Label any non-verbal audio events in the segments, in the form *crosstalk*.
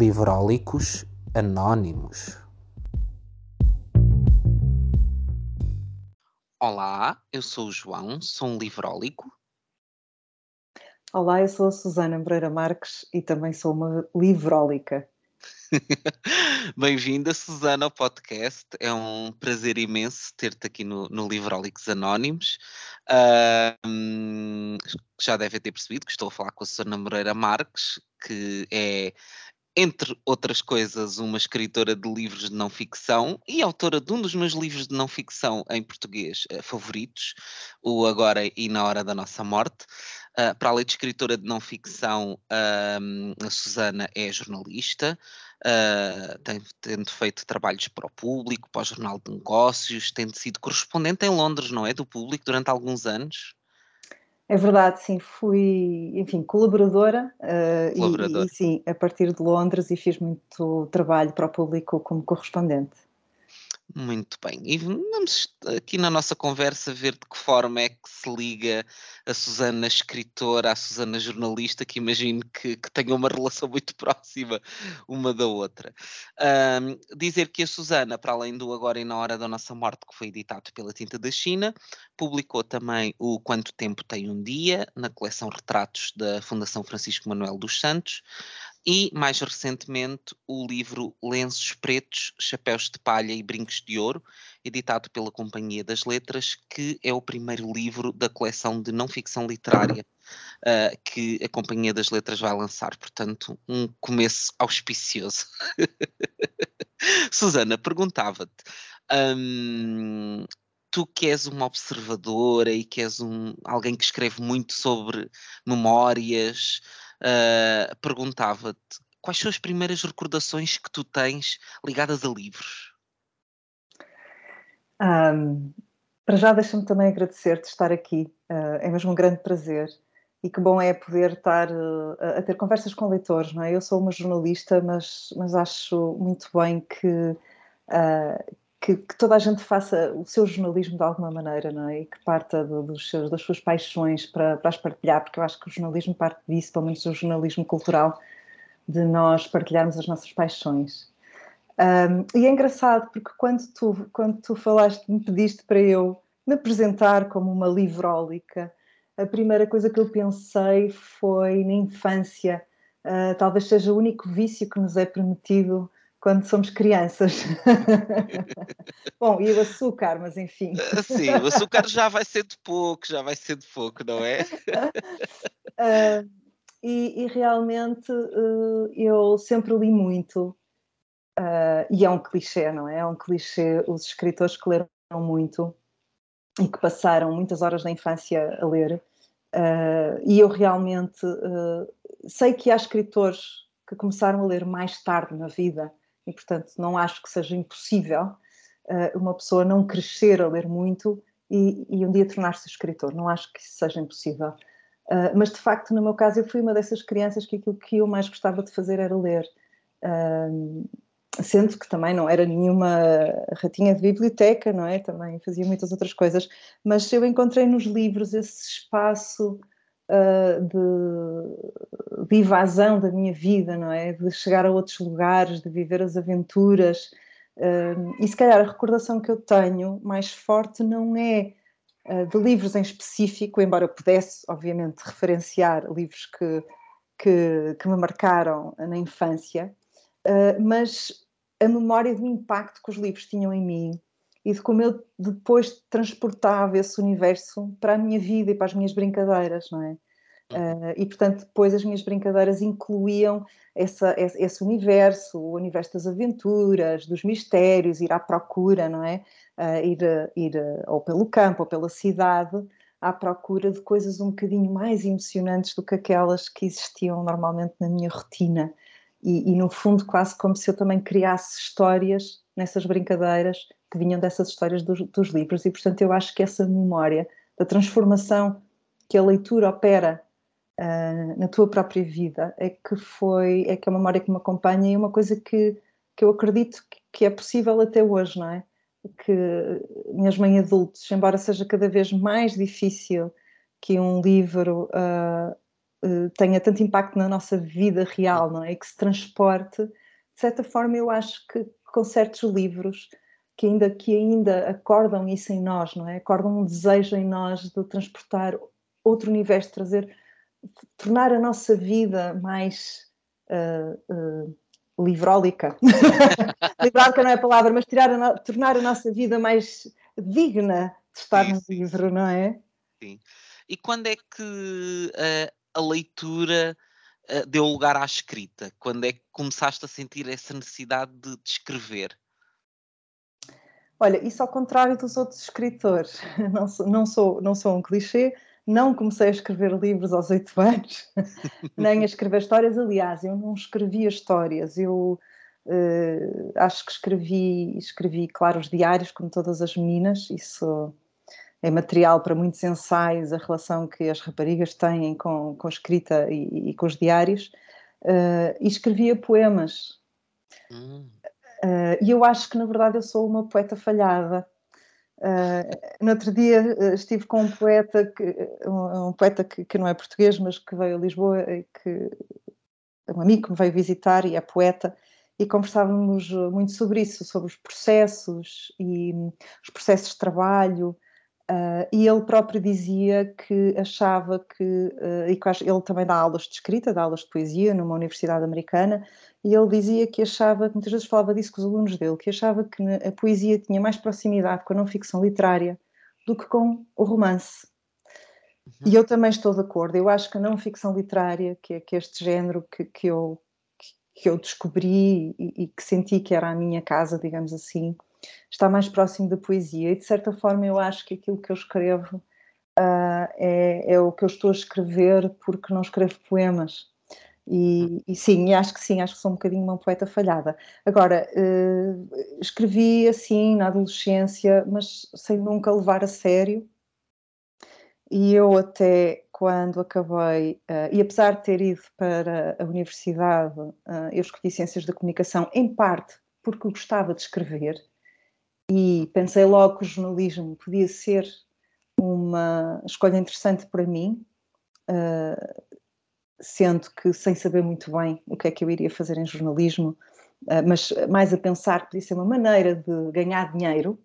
Livrólicos Anónimos. Olá, eu sou o João, sou um livrólico. Olá, eu sou a Susana Moreira Marques e também sou uma livrólica. *laughs* Bem-vinda, Susana, ao podcast. É um prazer imenso ter-te aqui no, no Livrólicos Anónimos. Uh, já devem ter percebido que estou a falar com a Susana Moreira Marques, que é entre outras coisas, uma escritora de livros de não ficção e autora de um dos meus livros de não ficção em português uh, favoritos, o Agora e na Hora da Nossa Morte. Uh, para além de escritora de não ficção, uh, a Susana é jornalista, uh, tem, tendo feito trabalhos para o público, para o Jornal de Negócios, tendo sido correspondente em Londres, não é? Do público durante alguns anos. É verdade, sim, fui, enfim, colaboradora, uh, colaboradora. E, e, sim, a partir de Londres e fiz muito trabalho para o público como correspondente. Muito bem. E vamos aqui na nossa conversa ver de que forma é que se liga a Susana escritora à Susana jornalista, que imagino que, que tenham uma *laughs* relação muito próxima uma da outra. Um, dizer que a Susana, para além do Agora e na Hora da Nossa Morte, que foi editado pela Tinta da China, publicou também o Quanto Tempo Tem um Dia, na coleção Retratos da Fundação Francisco Manuel dos Santos, e, mais recentemente, o livro Lenços Pretos, Chapéus de Palha e Brincos de Ouro, editado pela Companhia das Letras, que é o primeiro livro da coleção de não ficção literária uh, que a Companhia das Letras vai lançar. Portanto, um começo auspicioso. *laughs* Susana, perguntava-te. Um, tu que és uma observadora e que és um, alguém que escreve muito sobre memórias, uh, perguntava-te quais são as primeiras recordações que tu tens ligadas a livros? Um, para já deixa-me também agradecer-te estar aqui, uh, é mesmo um grande prazer e que bom é poder estar uh, a ter conversas com leitores, não é? Eu sou uma jornalista, mas, mas acho muito bem que, uh, que, que, toda a gente faça o seu jornalismo de alguma maneira, não é? E que parta do, dos seus, das suas paixões para, para as partilhar, porque eu acho que o jornalismo parte disso, pelo menos o jornalismo cultural, de nós partilharmos as nossas paixões. Um, e é engraçado porque quando tu, quando tu falaste, me pediste para eu me apresentar como uma livrólica, a primeira coisa que eu pensei foi na infância. Uh, talvez seja o único vício que nos é permitido quando somos crianças. *laughs* Bom, e o açúcar, mas enfim. Ah, *laughs* sim, o açúcar já vai ser de pouco, já vai ser de pouco, não é? *laughs* uh, e, e, realmente uh, eu sempre li muito, uh, e é um clichê, não é? É um clichê os escritores que leram muito e que passaram muitas horas da infância a ler. e eu realmente sei que há escritores que começaram a ler mais tarde na vida e, portanto, não acho que seja impossível uh, uma pessoa não crescer a ler muito e, e um dia tornar-se escritor. Não acho que isso seja impossível. Uh, mas, de facto, no meu caso, eu fui uma dessas crianças que aquilo que eu mais gostava de fazer era ler. Uh, sendo que também não era nenhuma ratinha de biblioteca, não é? Também fazia muitas outras coisas, mas eu encontrei nos livros esse espaço uh, de, de da minha vida, não é? De chegar a outros lugares, de viver as aventuras. Uh, e se calhar a recordação que eu tenho mais forte não é uh, de livros em específico, embora eu pudesse, obviamente, referenciar livros que, que, que me marcaram na infância, mas a memória do impacto que os livros tinham em mim e de como eu depois transportava esse universo para a minha vida e para as minhas brincadeiras, não é? Uh, e portanto, depois as minhas brincadeiras incluíam essa, esse, esse, universo, o universo das aventuras, dos mistérios, ir à procura, não é? Uh, ir, ir ou pelo campo ou pela cidade à procura de coisas um bocadinho mais emocionantes do que aquelas que existiam normalmente na minha rotina. E, e no fundo, quase como se eu também criasse histórias nessas brincadeiras que vinham dessas histórias dos, dos livros, e portanto eu acho que essa memória da transformação que a leitura opera uh, na tua própria vida é que foi, é que é uma memória que me acompanha e é uma coisa que, que eu acredito que, que é possível até hoje, não é? Que mesmo em adultos, embora seja cada vez mais difícil que um livro uh, tenha tanto impacto na nossa vida real, não é? Que se transporte. De certa forma, eu acho que com certos livros que ainda, que ainda acordam isso em nós, não é? Acordam um desejo em nós de transportar outro universo, trazer, tornar a nossa vida mais uh, uh, livrólica. *laughs* livrólica não é a palavra, mas tirar a tornar a nossa vida mais digna de estar sim, no livro, sim. não é? Sim. E quando é que uh, a leitura deu lugar à escrita? Quando é que começaste a sentir essa necessidade de, de escrever? Olha, isso ao contrário dos outros escritores. *laughs* Não sou, não sou, não sou um clichê, não comecei a escrever livros aos oito anos, *laughs* nem a escrever histórias. Aliás, eu não escrevia histórias, eu uh, acho que escrevi, escrevi, claro, os diários, como todas as meninas, isso é material para muitos ensaios, a relação que as raparigas têm com, com a escrita e, e com os diários, uh, e escrevia poemas. Hum. Uh, e eu acho que, na verdade, eu sou uma poeta falhada. Uh, no outro dia uh, estive com um poeta, que, um, um poeta que, que, não é português, mas que veio a Lisboa, e que um amigo que me veio visitar e é poeta, e conversávamos muito sobre isso, sobre os processos e um, os processos de trabalho, Uh, e ele próprio dizia que achava que, uh, e que ele também dá aulas de escrita, dá aulas de poesia numa universidade americana, e ele dizia que achava, muitas vezes falava disso com os alunos dele, que achava que a poesia tinha mais proximidade com a não ficção literária do que com o romance. Uhum. E eu também estou de acordo, eu acho que a não ficção literária, que é, que é este género que, que, eu, que, que eu descobri e, e que senti que era a minha casa, digamos assim, está mais próximo da poesia e de certa forma eu acho que aquilo que eu escrevo uh, é, é, o que eu estou a escrever porque não escrevo poemas e, e, sim, acho que sim, acho que sou um bocadinho uma poeta falhada. Agora, uh, escrevi assim na adolescência, mas sem nunca levar a sério. E eu até quando acabei, uh, e apesar de ter ido para a universidade, uh, eu escolhi Ciências da Comunicação, em parte porque gostava de escrever, e pensei logo que o jornalismo podia ser uma escolha interessante para mim, uh, sendo que sem saber muito bem o que é que eu iria fazer em jornalismo, uh, mas mais a pensar que podia ser uma maneira de ganhar dinheiro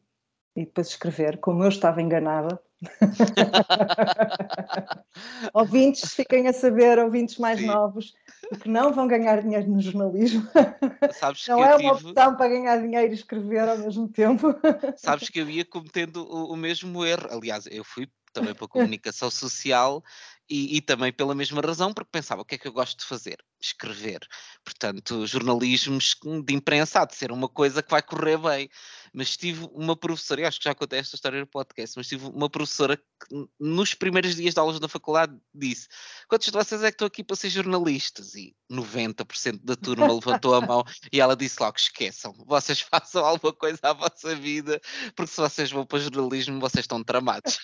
e depois escrever, como eu estava enganada. *laughs* ouvintes, fiquem a saber, ouvintes mais Sim. novos, que não vão ganhar dinheiro no jornalismo. *laughs* Sabes não é uma tive... opção para ganhar dinheiro e escrever ao mesmo tempo. *laughs* Sabes que eu ia cometendo o, o mesmo erro. Aliás, eu fui também para a comunicação social e, e, também pela mesma razão, porque pensava o que é que eu gosto de fazer? Escrever. Portanto, jornalismo de imprensa há de ser uma coisa que vai correr bem. Mas tive uma professora, e acho que já contei esta história no podcast, mas tive uma professora que nos primeiros dias de aulas da faculdade disse: Quantos de vocês é que estão aqui para ser jornalistas? E 90% da turma levantou a mão e ela disse logo: Esqueçam, vocês *laughs* façam alguma coisa à vossa vida, porque se vocês vão para jornalismo, vocês estão tramados.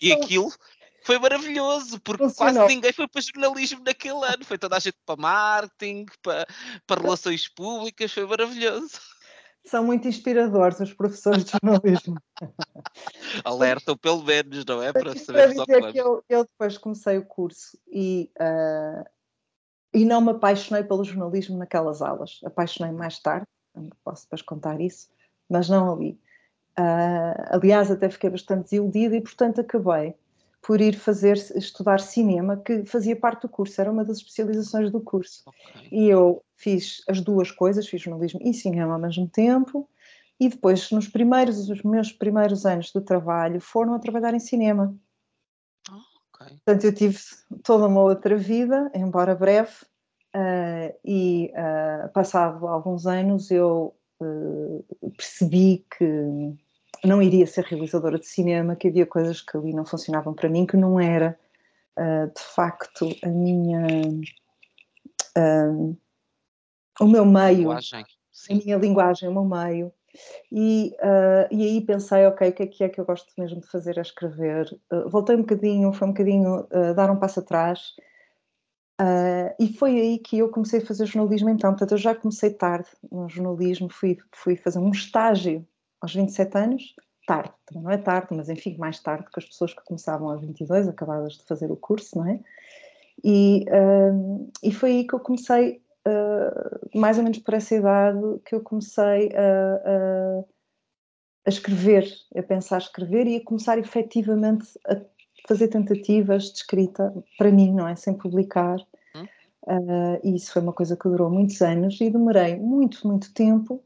e aquilo foi maravilhoso, porque quase ninguém foi para jornalismo naquele *laughs* ano. Foi toda a gente para marketing, para, para relações públicas, foi maravilhoso. São muito inspiradores os professores de jornalismo. *laughs* Alertam pelo menos, não é? Para saber dizer que eu, eu, depois comecei o curso e, uh, e não me apaixonei pelo jornalismo naquelas aulas. Apaixonei mais tarde, posso depois contar isso, mas não ali. Uh, aliás, até fiquei bastante desiludida e, portanto, acabei por ir fazer estudar cinema, que fazia parte do curso, era uma das especializações do curso. Okay. E eu fiz as duas coisas, fiz jornalismo e cinema ao mesmo tempo, e depois, nos primeiros, os meus primeiros anos de trabalho, foram a trabalhar em cinema. okay. Portanto, eu tive toda uma outra vida, embora breve, uh, e uh, passado alguns anos eu uh, percebi que não iria ser realizadora de cinema, que havia coisas que ali não funcionavam para mim, que não era uh, de facto a minha. Uh, o meu meio, linguagem. a minha linguagem, o meu meio. E, uh, e aí pensei, ok, o que é que é que eu gosto mesmo de fazer? É escrever. Uh, voltei um bocadinho, foi um bocadinho uh, dar um passo atrás. e foi aí que eu comecei a fazer jornalismo então. Portanto, eu já comecei tarde no jornalismo, fui, fui fazer um estágio aos 27 anos, tarde, não é tarde, mas enfim, mais tarde que as pessoas que começavam aos 22, acabadas de fazer o curso, não é? E, uh, e foi aí que eu comecei, uh, mais ou menos por essa idade, que eu comecei a, a, a, escrever, a pensar escrever e a começar efetivamente a fazer tentativas de escrita para mim, não é? Sem publicar. Uh, e isso foi uma coisa que durou muitos anos e demorei muito, muito tempo.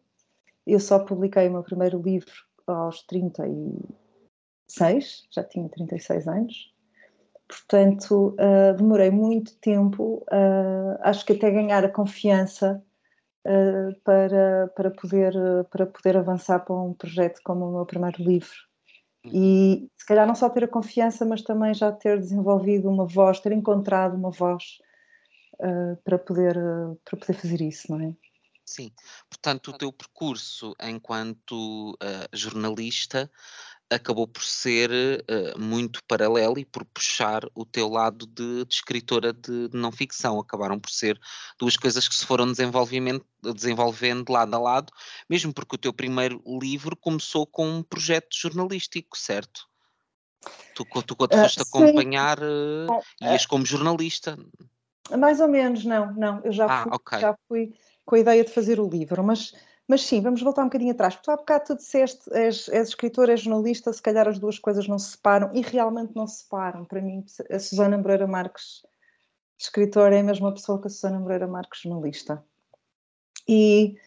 Eu só publiquei o meu primeiro livro aos 36, já tinha 36 anos. Portanto, uh, demorei muito tempo, uh, acho que até ganhar a confiança para, para, poder, para poder avançar para um projeto como o meu primeiro livro. Uhum. E se calhar não só ter a confiança, mas também já ter desenvolvido uma voz, ter encontrado uma voz uh, para, poder, uh, para poder fazer isso, não é? Sim, portanto, o teu percurso enquanto uh, jornalista acabou por ser uh, muito paralelo e por puxar o teu lado de, de escritora de, de, não ficção. Acabaram por ser duas coisas que se foram desenvolvendo, desenvolvendo lado a lado, mesmo porque o teu primeiro livro começou com um projeto jornalístico, certo? Tu, tu quando uh, foste acompanhar, uh, ias como jornalista. Mais ou menos, não, não. Eu já, ah, fui, okay. já fui com a ideia de fazer o livro, mas, mas sim, vamos voltar um bocadinho atrás. Tu há bocado tu disseste, és, és escritor, és jornalista, se calhar as duas coisas não se separam, e realmente não se separam. Para mim, a Susana Moreira Marques, escritora, é a mesma pessoa que a Susana Moreira Marques, jornalista. E,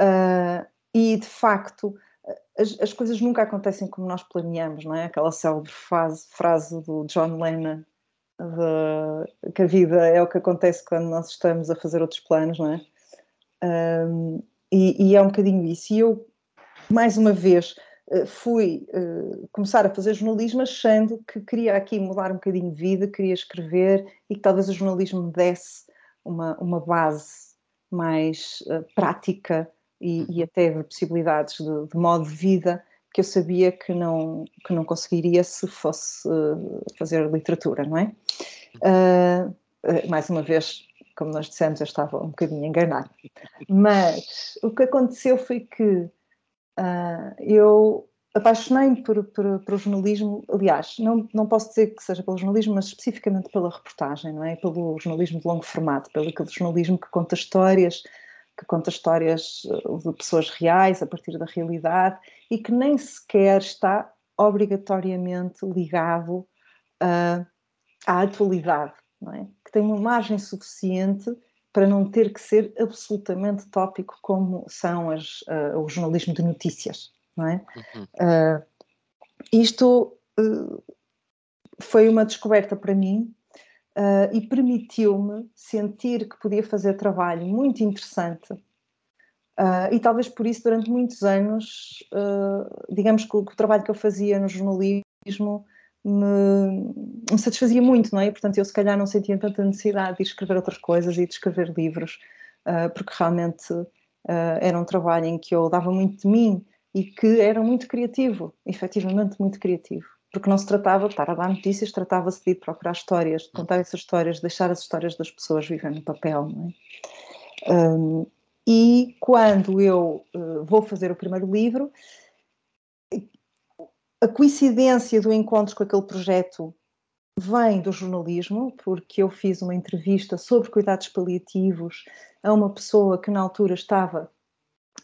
uh, e de facto, as, as, coisas nunca acontecem como nós planeamos, não é? Aquela célebre frase, frase do John Lennon, de, que a vida é o que acontece quando nós estamos a fazer outros planos, não é? Um, e, e, é um bocadinho isso. E eu, mais uma vez, eh, fui uh, começar a fazer jornalismo achando que queria aqui mudar um bocadinho de vida, queria escrever e que talvez o jornalismo me desse uma, uma base mais uh, prática e, e, até de possibilidades de, de modo de vida que eu sabia que não, que não conseguiria se fosse uh, fazer literatura, não é? Uh, mais uma vez, como nós dissemos, eu estava um bocadinho enganada. Mas o que aconteceu foi que uh, eu apaixonei-me por, por, por, o jornalismo, aliás, não, não posso dizer que seja pelo jornalismo, mas especificamente pela reportagem, não é? Pelo jornalismo de longo formato, pelo aquele jornalismo que conta histórias, que conta histórias de pessoas reais, a partir da realidade, e que nem sequer está obrigatoriamente ligado uh, à atualidade, é? que tem uma margem suficiente para não ter que ser absolutamente tópico como são as, uh, o jornalismo de notícias, não é? Uhum. Uh, isto uh, foi uma descoberta para mim e permitiu-me sentir que podia fazer trabalho muito interessante e talvez por isso durante muitos anos, digamos que o, que o trabalho que eu fazia no jornalismo me, me, satisfazia muito, não é? Portanto, eu se calhar não sentia tanta necessidade de escrever outras coisas e de escrever livros, uh, porque realmente uh, era um trabalho em que eu dava muito de mim e que era muito criativo, efetivamente muito criativo. Porque não se tratava de estar a dar notícias, tratava-se de procurar histórias, de contar essas histórias, de deixar as histórias das pessoas viver no papel, não é? Um, e quando eu uh, vou fazer o primeiro livro, a coincidência do encontro com aquele projeto vem do jornalismo, porque eu fiz uma entrevista sobre cuidados paliativos a uma pessoa que na altura estava,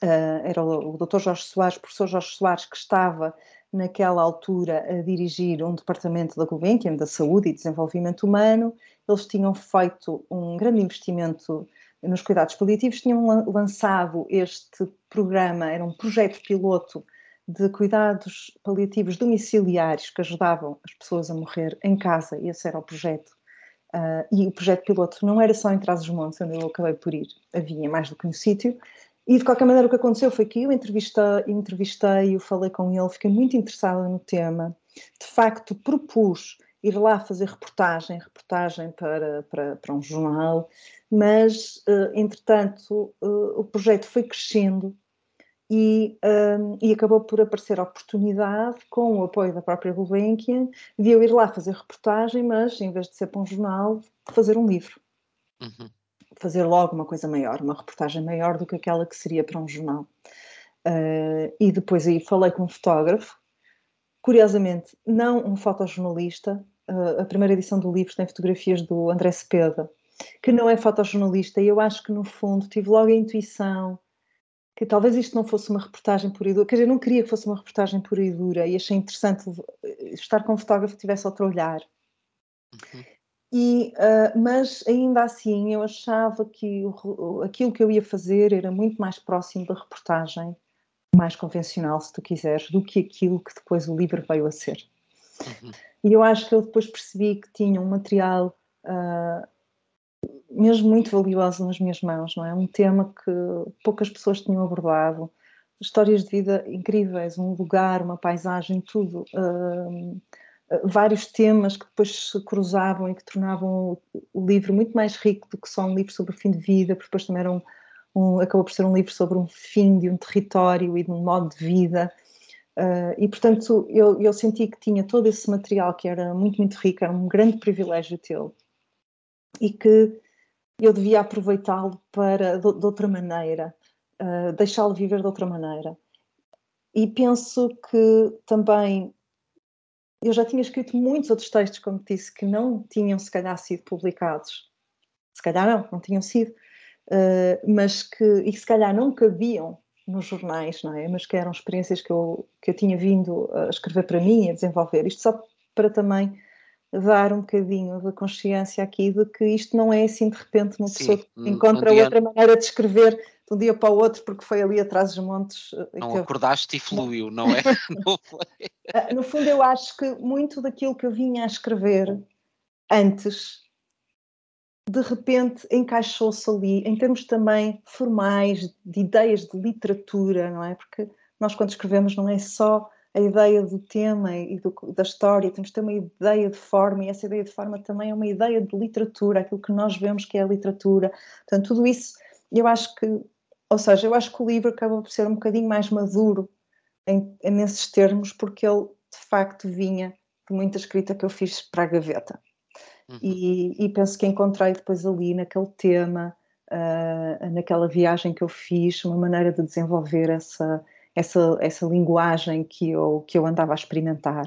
uh, era o, Dr. Jorge Soares, professor Jorge Soares, que estava naquela altura a dirigir um departamento da Gulbenkian, da Saúde e Desenvolvimento Humano. Eles tinham feito um grande investimento nos cuidados paliativos, tinham lançado este programa, era um projeto piloto de cuidados paliativos domiciliários que ajudavam as pessoas a morrer em casa, esse era o projeto. Uh, e o projeto piloto não era só em Trás-os-Montes, onde eu acabei por ir, havia mais do que um sítio. E de qualquer maneira, o que aconteceu foi que eu entrevistei, entrevistei, eu falei com ele, fiquei muito interessada no tema. De facto, propus ir lá fazer reportagem, reportagem para, para, para um jornal, mas, uh, entretanto, uh, o projeto foi crescendo e, um, e, acabou por aparecer a oportunidade, com o apoio da própria Gulbenkian, de eu ir lá fazer reportagem, mas em vez de ser para um jornal, fazer um livro. Uhum. Fazer logo uma coisa maior, uma reportagem maior do que aquela que seria para um jornal. Uh, e depois aí falei com um fotógrafo, curiosamente, não um fotojornalista, uh, a primeira edição do livro tem fotografias do André Cepeda, que não é fotojornalista, e eu acho que no fundo tive logo a intuição que talvez isto não fosse uma reportagem pura e dura, quer dizer, eu não queria que fosse uma reportagem pura e dura, e achei interessante estar com um fotógrafo que tivesse outro olhar. Uhum. E, uh, mas ainda assim eu achava que o, aquilo que eu ia fazer era muito mais próximo da reportagem mais convencional, se tu quiseres, do que aquilo que depois o livro veio a ser. Uhum. E eu acho que eu depois percebi que tinha um material uh, mesmo muito valioso nas minhas mãos, não é? Um tema que poucas pessoas tinham abordado, histórias de vida incríveis, um lugar, uma paisagem, tudo. Uh, vários temas que depois se cruzavam e que tornavam o livro muito mais rico do que só um livro sobre o fim de vida, porque depois também era um, um, acabou por ser um livro sobre um fim de um território e de um modo de vida. Uh, e portanto eu, eu senti que tinha todo esse material que era muito, muito rico, era um grande privilégio tê-lo e que eu devia aproveitá-lo para de, de, outra maneira, uh, deixá-lo viver de outra maneira. E penso que também eu já tinha escrito muitos outros textos, como disse, que não tinham se calhar sido publicados. Se calhar não, não tinham sido, uh, mas que, e que se calhar não cabiam nos jornais, não é? Mas que eram experiências que eu, que eu tinha vindo a escrever para mim, a desenvolver. Isto só para também dar um bocadinho de consciência aqui de que isto não é assim de repente uma pessoa Sim, que encontra um dia... outra maneira de escrever de um dia para o outro porque foi ali atrás dos montes. Eh, não acordaste e fluiu, não, é? *laughs* *laughs* não ah, no fundo, eu acho que muito daquilo que eu vinha a escrever antes, de repente encaixou-se ali, em termos também formais, de ideias de literatura, não é? Porque nós, quando escrevemos, não é só a ideia do tema e do, da história, temos que ter uma ideia de forma, e essa ideia de forma também é uma ideia de literatura, aquilo que nós vemos que é a literatura. Portanto, tudo isso, eu acho que, ou seja, eu acho que o livro acaba por ser um bocadinho mais maduro em, nesses termos, porque ele de facto vinha de muita escrita que eu fiz para a gaveta. Uhum. E, e, penso que encontrei depois ali naquele tema, uh, naquela viagem que eu fiz, uma maneira de desenvolver essa, essa, essa linguagem que eu, que eu andava a experimentar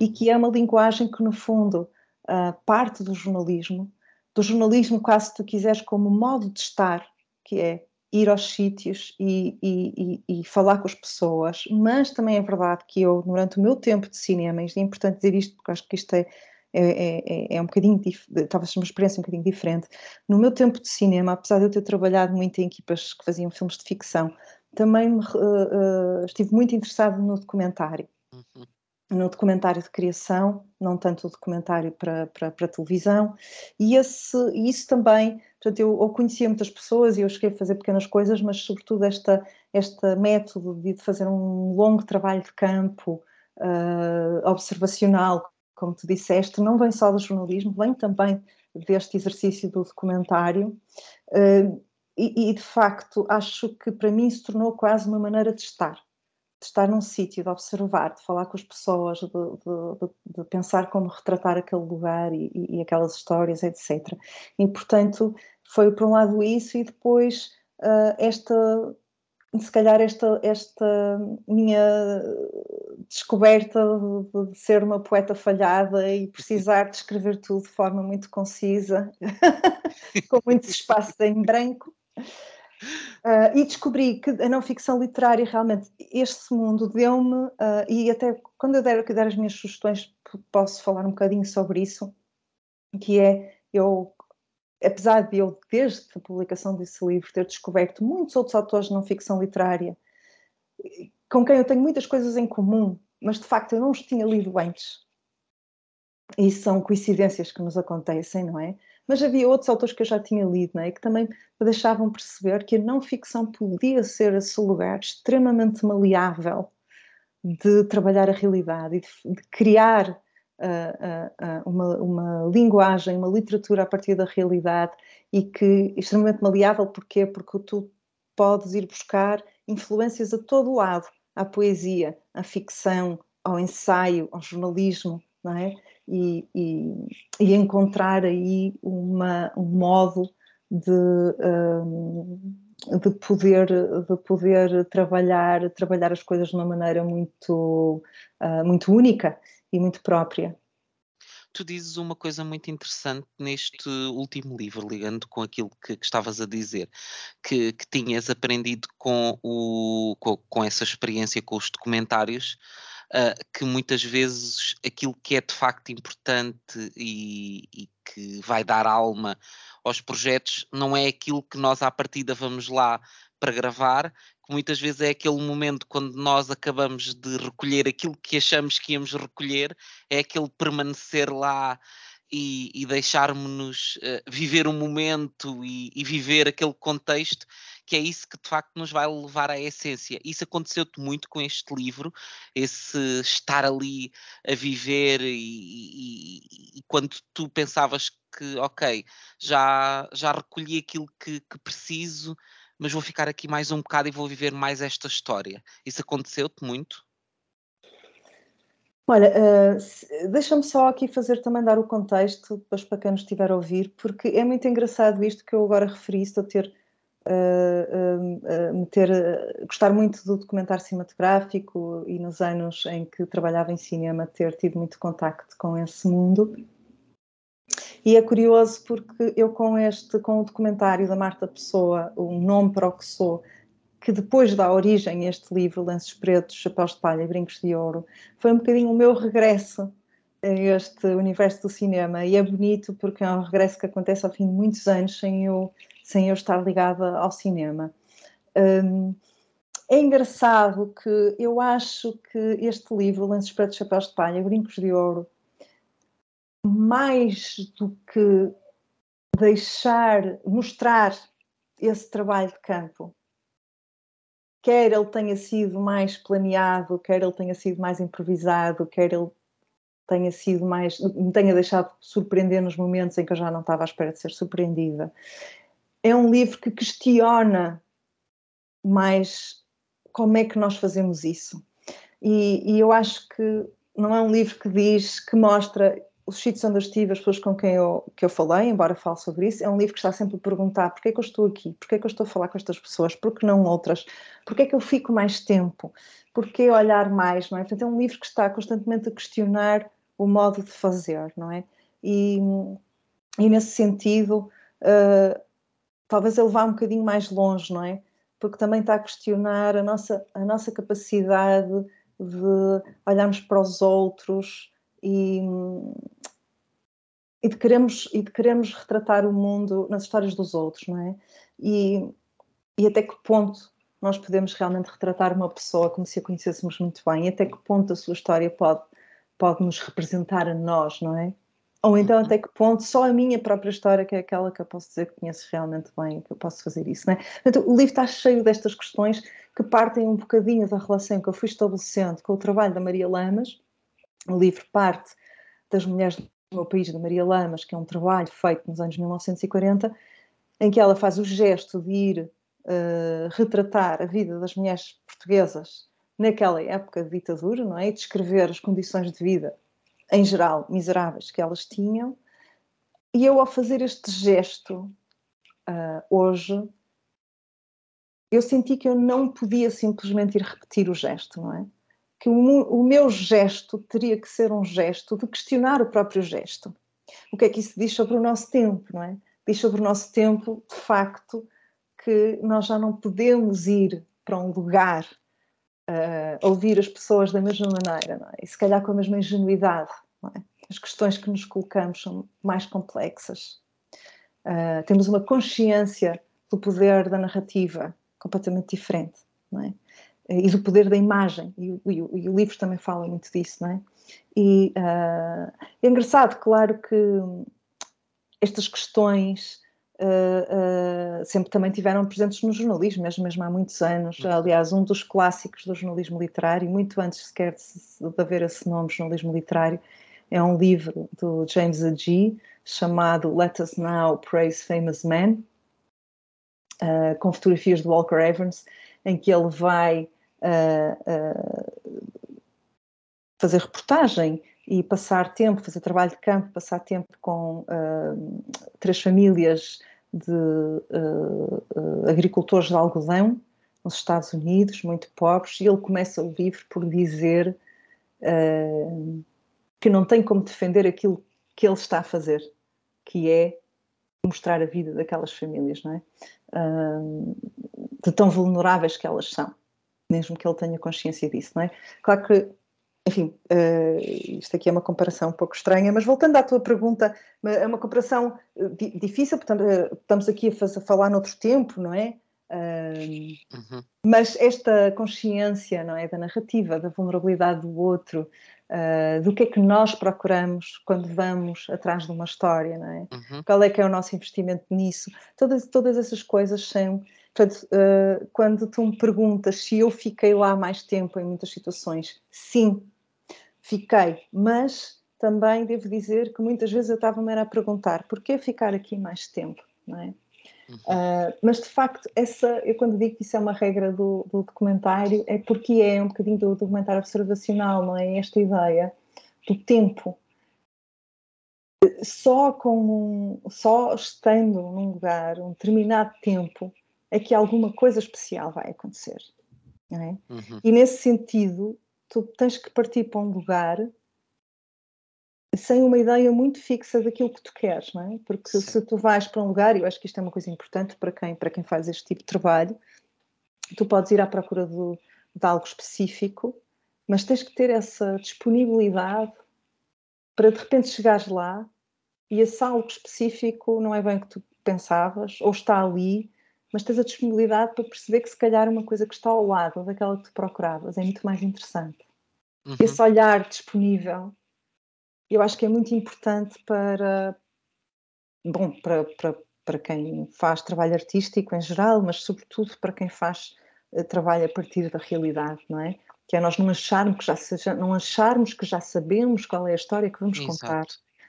e que é uma linguagem que, no fundo, uh, parte do jornalismo, do jornalismo, quase se tu quiseres, como modo de estar, que é ir aos sítios e, e, e, e, falar com as pessoas, mas também é verdade que eu, durante o meu tempo de cinema, e é importante dizer isto porque acho que isto é, é, é, é um bocadinho, talvez uma experiência um bocadinho diferente. No meu tempo de cinema, apesar de eu ter trabalhado muito em equipas que faziam filmes de ficção, também uh, uh, estive muito interessado no documentário. Uhum. No documentário de criação, não tanto o documentário para, para, para televisão, e esse, isso também, portanto, eu, eu, conhecia muitas pessoas e eu cheguei a fazer pequenas coisas, mas sobretudo esta, este método de fazer um longo trabalho de campo, uh, observacional, como tu disseste, não vem só do jornalismo, vem também deste exercício do documentário. Uh, e, e, de facto acho que para mim se tornou quase uma maneira de estar, de estar num sítio, de observar, de falar com as pessoas, de, de, de pensar como retratar aquele lugar e, e, aquelas histórias, etc. E portanto foi por um lado isso e depois uh, esta se calhar esta, esta minha descoberta de, de, ser uma poeta falhada e precisar de escrever tudo de forma muito concisa, *laughs* com muitos espaços em branco, Uh, *laughs* e descobri que a não ficção literária realmente este mundo deu-me, uh, e até quando eu der, der as minhas sugestões posso falar um bocadinho sobre isso, que é eu, apesar de eu desde a publicação desse livro ter descoberto muitos outros autores de não ficção literária com quem eu tenho muitas coisas em comum, mas de facto eu não os tinha lido antes. E são coincidências que nos acontecem, não é? Mas havia outros autores que eu já tinha lido, né, que também me deixavam perceber que a não ficção podia ser esse lugar extremamente maleável de trabalhar a realidade e de, de criar uh, uh, uma, uma, linguagem, uma literatura a partir da realidade e que extremamente maleável, porquê? Porque tu podes ir buscar influências a todo lado, à poesia, à ficção, ao ensaio, ao jornalismo, não é? E, e, e encontrar aí uma, um modo de, um, de, poder, de poder trabalhar, trabalhar as coisas de uma maneira muito, uh, muito única e muito própria. tu dizes uma coisa muito interessante neste último livro, ligando com aquilo que, que estavas a dizer, que, que tinhas aprendido com, o, com, com, essa experiência com os documentários, que muitas vezes aquilo que é de facto importante e, e que vai dar alma aos projetos não é aquilo que nós à partida vamos lá para gravar, que muitas vezes é aquele momento quando nós acabamos de recolher aquilo que achamos que íamos recolher, é aquele permanecer lá e, e deixarmos-nos uh, viver o momento e, e, viver aquele contexto, que é isso que de facto nos vai levar à essência. Isso aconteceu-te muito com este livro, esse estar ali a viver e, e quando tu pensavas que, ok, já, já recolhi aquilo que, que preciso, mas vou ficar aqui mais um bocado e vou viver mais esta história. Isso aconteceu-te muito? Olha, uh, deixa-me só aqui fazer também dar o contexto depois para quem nos estiver a ouvir, porque é muito engraçado isto que eu agora referi, estou a ter, uh, uh, ter gostar muito do documentário cinematográfico e nos anos em que trabalhava em cinema ter tido muito contacto com esse mundo. E é curioso porque eu com este, com o documentário da Marta Pessoa, o nome para o que sou, que depois dá origem a este livro, Lenços Pretos, Chapéus de Palha e Brincos de Ouro, foi um bocadinho o meu regresso a este universo do cinema. E é bonito porque é um regresso que acontece ao fim de muitos anos sem eu, sem eu estar ligada ao cinema. Um, é engraçado que eu acho que este livro, Lenços Pretos, Chapéus de Palha Brincos de Ouro, mais do que deixar, mostrar esse trabalho de campo, quer ele tenha sido mais planeado, quer ele tenha sido mais improvisado, quer ele tenha sido mais, me tenha deixado surpreender nos momentos em que eu já não estava à espera de ser surpreendida. É um livro que questiona mais como é que nós fazemos isso. E, e eu acho que não é um livro que diz, que mostra os sítios onde eu estive, as pessoas com quem eu, que eu falei, embora fale sobre isso, é um livro que está sempre a perguntar porquê é que eu estou aqui, porquê é que eu estou a falar com estas pessoas, porquê não outras, porquê é que eu fico mais tempo, porquê olhar mais, não é? Portanto, é um livro que está constantemente a questionar o modo de fazer, não é? E, e nesse sentido, uh, talvez ele vá um bocadinho mais longe, não é? Porque também está a questionar a nossa, a nossa capacidade de olharmos para os outros, e, e, de queremos, e de queremos retratar o mundo nas histórias dos outros, não é? E, e até que ponto nós podemos realmente retratar uma pessoa como se a conhecêssemos muito bem, e até que ponto a sua história pode, pode nos representar a nós, não é? Ou então até que ponto só a minha própria história, que é aquela que eu posso dizer que conheço realmente bem, que eu posso fazer isso, não é? Portanto, o livro está cheio destas questões que partem um bocadinho da relação que eu fui estabelecendo com o trabalho da Maria Lamas, o livro parte das mulheres do meu país, da Maria Lamas, que é um trabalho feito nos anos 1940, em que ela faz o gesto de ir uh, retratar a vida das mulheres portuguesas naquela época de ditadura, não é? E descrever as condições de vida, em geral, miseráveis que elas tinham. E eu, ao fazer este gesto, uh, hoje, eu senti que eu não podia simplesmente ir repetir o gesto, não é? que o, o meu gesto teria que ser um gesto de questionar o próprio gesto. O que é que isso diz sobre o nosso tempo, não é? Diz sobre o nosso tempo, de facto, que nós já não podemos ir para um lugar uh, ouvir as pessoas da mesma maneira, é? E se calhar com a mesma ingenuidade, é? As questões que nos colocamos são mais complexas. Uh, temos uma consciência do poder da narrativa completamente diferente, é? e do poder da imagem, e, e, e, o livro também fala muito disso, não é? E uh, é engraçado, claro que estas questões uh, uh, sempre também tiveram presentes no jornalismo, mesmo, mesmo há muitos anos. Aliás, um dos clássicos do jornalismo literário, muito antes sequer de, de haver esse nome, jornalismo literário, é um livro do James Agee chamado Let Us Now Praise Famous Men, com fotografias de Walker Evans, em que ele vai fazer reportagem e passar tempo, fazer trabalho de campo, passar tempo com uh, três famílias de uh, uh, agricultores de algodão nos Estados Unidos, muito pobres, e ele começa o livro por dizer que não tem como defender aquilo que ele está a fazer, que é mostrar a vida daquelas famílias, não é? De tão vulneráveis que elas são, mesmo que ele tenha consciência disso, não é? Claro que, enfim, uh, isto aqui é uma comparação um pouco estranha, mas voltando à tua pergunta, é uma comparação difícil, porque estamos aqui a, fazer, a falar noutro tempo, não é? uhum. Mas esta consciência não é, da narrativa, da vulnerabilidade do outro, uh, do que é que nós procuramos quando vamos atrás de uma história, não é? Uhum. Qual é que é o nosso investimento nisso? Todas, todas essas coisas são. Portanto, uh, quando tu me perguntas se eu fiquei lá mais tempo em muitas situações, sim, fiquei, mas também devo dizer que muitas vezes eu estava-me a perguntar porquê ficar aqui mais tempo, não é? Uh, mas de facto, essa, eu quando digo que isso é uma regra do, do, documentário, é porque é um bocadinho do documentário observacional, não é? Esta ideia do tempo. Só com um, só estando num lugar um determinado tempo é que alguma coisa especial vai acontecer. É? Uhum. E nesse sentido, tu tens que partir para um lugar sem uma ideia muito fixa daquilo que tu queres, não é? Porque Sim. se tu vais para um lugar, e eu acho que isto é uma coisa importante para quem, para quem faz este tipo de trabalho, tu podes ir à procura de, de algo específico, mas tens que ter essa disponibilidade para de repente chegares lá e esse algo específico não é bem o que tu pensavas, ou está ali, mas tens a disponibilidade para perceber que se calhar uma coisa que está ao lado daquela que tu procuravas é muito mais interessante. Uhum. Esse olhar disponível eu acho que é muito importante para, bom, para, para, para quem faz trabalho artístico em geral, mas sobretudo para quem faz uh, trabalho a partir da realidade, não é? Que é nós não acharmos que já, seja, não acharmos que já sabemos qual é a história que vamos Exato. contar.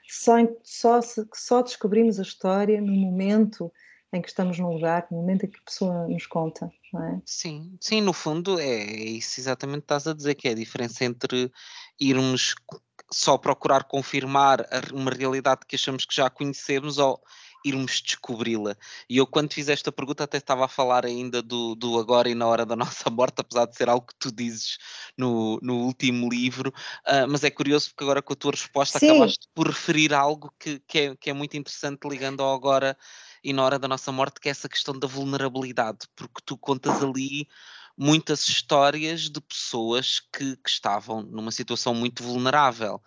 Só, só, só descobrimos a história no momento em que estamos num lugar, no momento em que a pessoa nos conta, não é? Sim, sim, no fundo é isso exatamente que estás a dizer, que é a diferença entre irmos só procurar confirmar uma realidade que achamos que já conhecemos ou irmos descobri-la. E eu, quando fiz esta pergunta, até estava a falar ainda do, do agora e na hora da *laughs* nossa morte, apesar de ser algo que tu dizes no, no último livro, uh, mas é curioso porque agora com a tua resposta Sim. acabaste por referir algo que, que, é, que é muito interessante ligando ao agora e na hora da nossa morte, que é essa questão da vulnerabilidade, porque tu contas ali muitas histórias de pessoas que, que estavam numa situação muito vulnerável.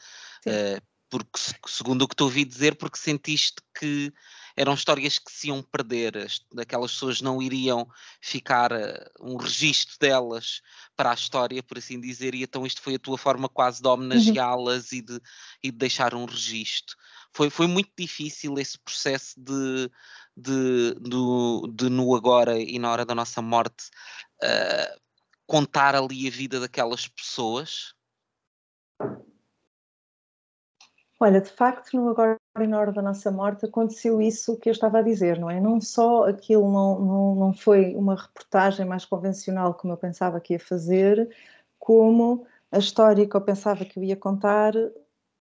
Uh, porque, segundo o que te ouvi dizer, porque sentiste que eram histórias que se iam perder, aquelas pessoas não iriam ficar uh, um registro delas para a história, por assim dizer, e então isto foi a tua forma quase de uhum. homenageá-las uhum. e, de, e de deixar um registro. Foi, foi muito difícil esse processo de, de, de, no agora e na hora da nossa morte uh, contar ali a vida daquelas pessoas? Olha, de facto, no agora e na hora da nossa morte aconteceu isso que eu estava a dizer, não é? Não só aquilo não, não, não foi uma reportagem mais convencional como eu pensava que ia fazer, como a história que eu pensava que eu ia contar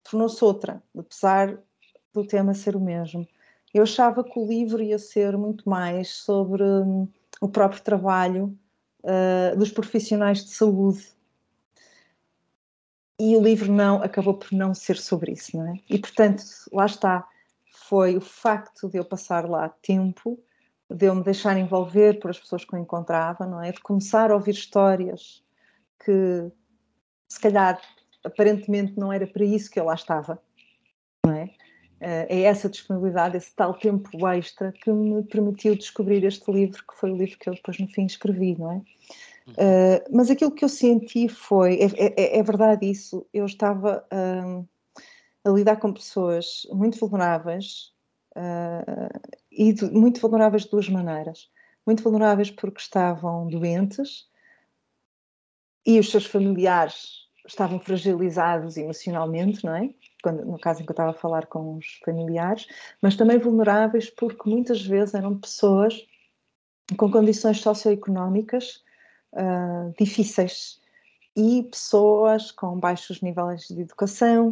tornou-se outra, apesar do tema ser o mesmo. Eu achava que o livro ia ser muito mais sobre hum, o próprio trabalho uh, dos profissionais de saúde. E o livro não acabou por não ser sobre isso, não é? E portanto, lá está, foi o facto de eu passar lá tempo, de eu me deixar envolver por as pessoas que eu encontrava, não é? De começar a ouvir histórias que se calhar aparentemente não era para isso que eu lá estava, não é? Eh, é essa disponibilidade, esse tal tempo extra que me permitiu descobrir este livro, que foi o livro que eu depois no fim escrevi, não é? Uh, mas aquilo que eu senti foi, é, é, é verdade isso, eu estava uh, a lidar com pessoas muito vulneráveis uh, e de, muito vulneráveis de duas maneiras. Muito vulneráveis porque estavam doentes e os seus familiares estavam fragilizados emocionalmente, não é? Quando, no caso em que eu estava a falar com os familiares, mas também vulneráveis porque muitas vezes eram pessoas com condições socioeconómicas uh, difíceis e pessoas com baixos níveis de educação.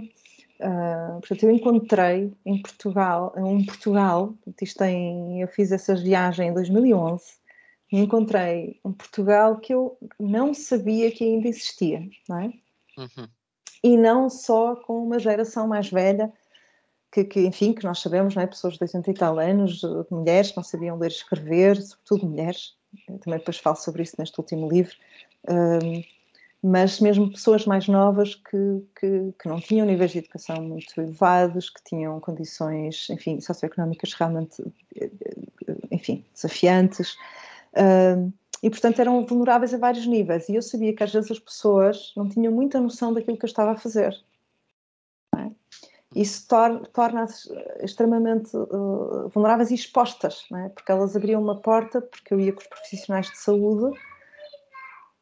Uh, portanto, eu encontrei em Portugal, em Portugal, isto em, eu fiz essa viagem em 2011, e encontrei um Portugal que eu não sabia que ainda existia, não é? Uhum e não só com uma geração mais velha que, que, enfim, que nós sabemos, não é? pessoas de 80 e tal anos, mulheres que não sabiam ler e escrever, sobretudo mulheres, Eu também depois falo sobre isso neste último livro, um, mas mesmo pessoas mais novas que, que, que, não tinham níveis de educação muito elevados, que tinham condições, enfim, socioeconómicas realmente, enfim, desafiantes, um, e portanto eram vulneráveis a vários níveis, e eu sabia que às vezes as pessoas não tinham muita noção daquilo que eu estava a fazer isso torna-as extremamente uh, vulneráveis e expostas, é? porque elas abriam uma porta, porque eu ia com os profissionais de saúde,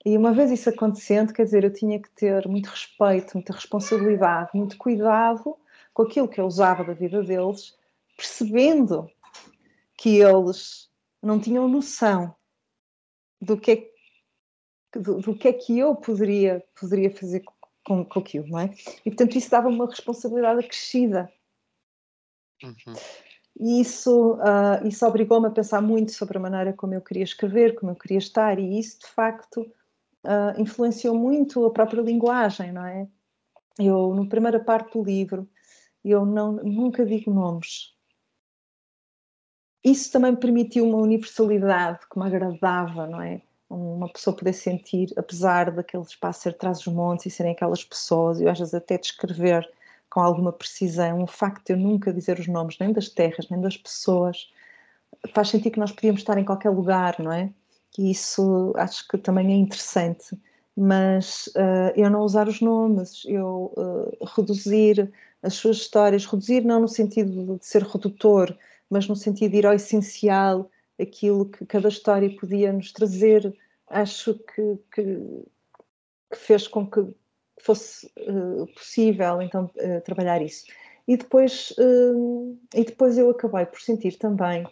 e uma vez isso acontecendo, quer dizer, eu tinha que ter muito respeito, muita responsabilidade, muito cuidado com aquilo que eu usava da vida deles, percebendo que eles não tinham noção do que é, do, do que, é que eu poderia, poderia fazer com, com aquilo, não é? E portanto isso dava uma responsabilidade acrescida. Uhum. E isso, uh, isso obrigou-me a pensar muito sobre a maneira como eu queria escrever, como eu queria estar, e isso de facto uh, influenciou muito a própria linguagem, não é? Eu, na primeira parte do livro, eu não, nunca digo nomes. Isso também permitiu uma universalidade que me agradava, não é? uma pessoa poder sentir, apesar daquele espaço ser traz os montes e serem aquelas pessoas, e às vezes até descrever com alguma precisão, o facto de eu nunca dizer os nomes nem das terras, nem das pessoas, faz sentir que nós podíamos estar em qualquer lugar, não é? E isso acho que também é interessante, mas uh, eu não usar os nomes, eu uh, reduzir as suas histórias, reduzir não no sentido de ser redutor, mas no sentido de ir ao essencial, aquilo que cada história podia nos trazer, acho que, que, que fez com que fosse uh, possível então uh, trabalhar isso. E depois, uh, e depois eu acabei por sentir também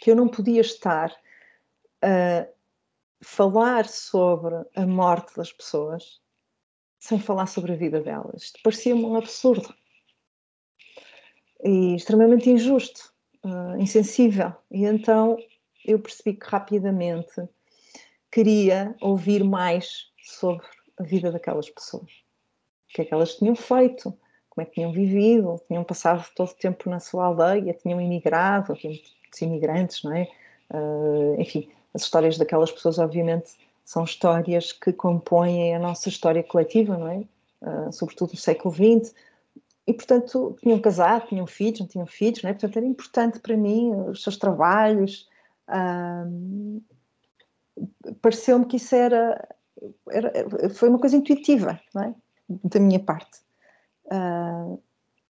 que eu não podia estar a falar sobre a morte das pessoas sem falar sobre a vida delas. Parecia-me um absurdo e extremamente injusto uh, insensível. E então eu percebi que rapidamente queria ouvir mais sobre a vida daquelas pessoas. O que é que elas tinham feito, como é que tinham vivido, tinham passado todo o tempo na sua aldeia, tinham imigrado, havia muitos imigrantes, não é? Uh, enfim, as histórias daquelas pessoas, obviamente, são histórias que compõem a nossa história coletiva, não é? Uh, sobretudo no século XX, e, portanto, tinham casado, tinham filhos, não tinham filhos, não é? Portanto, era importante para mim os seus trabalhos. Pareceu-me que isso era, era, Foi uma coisa intuitiva, não é? Da minha parte. Uh,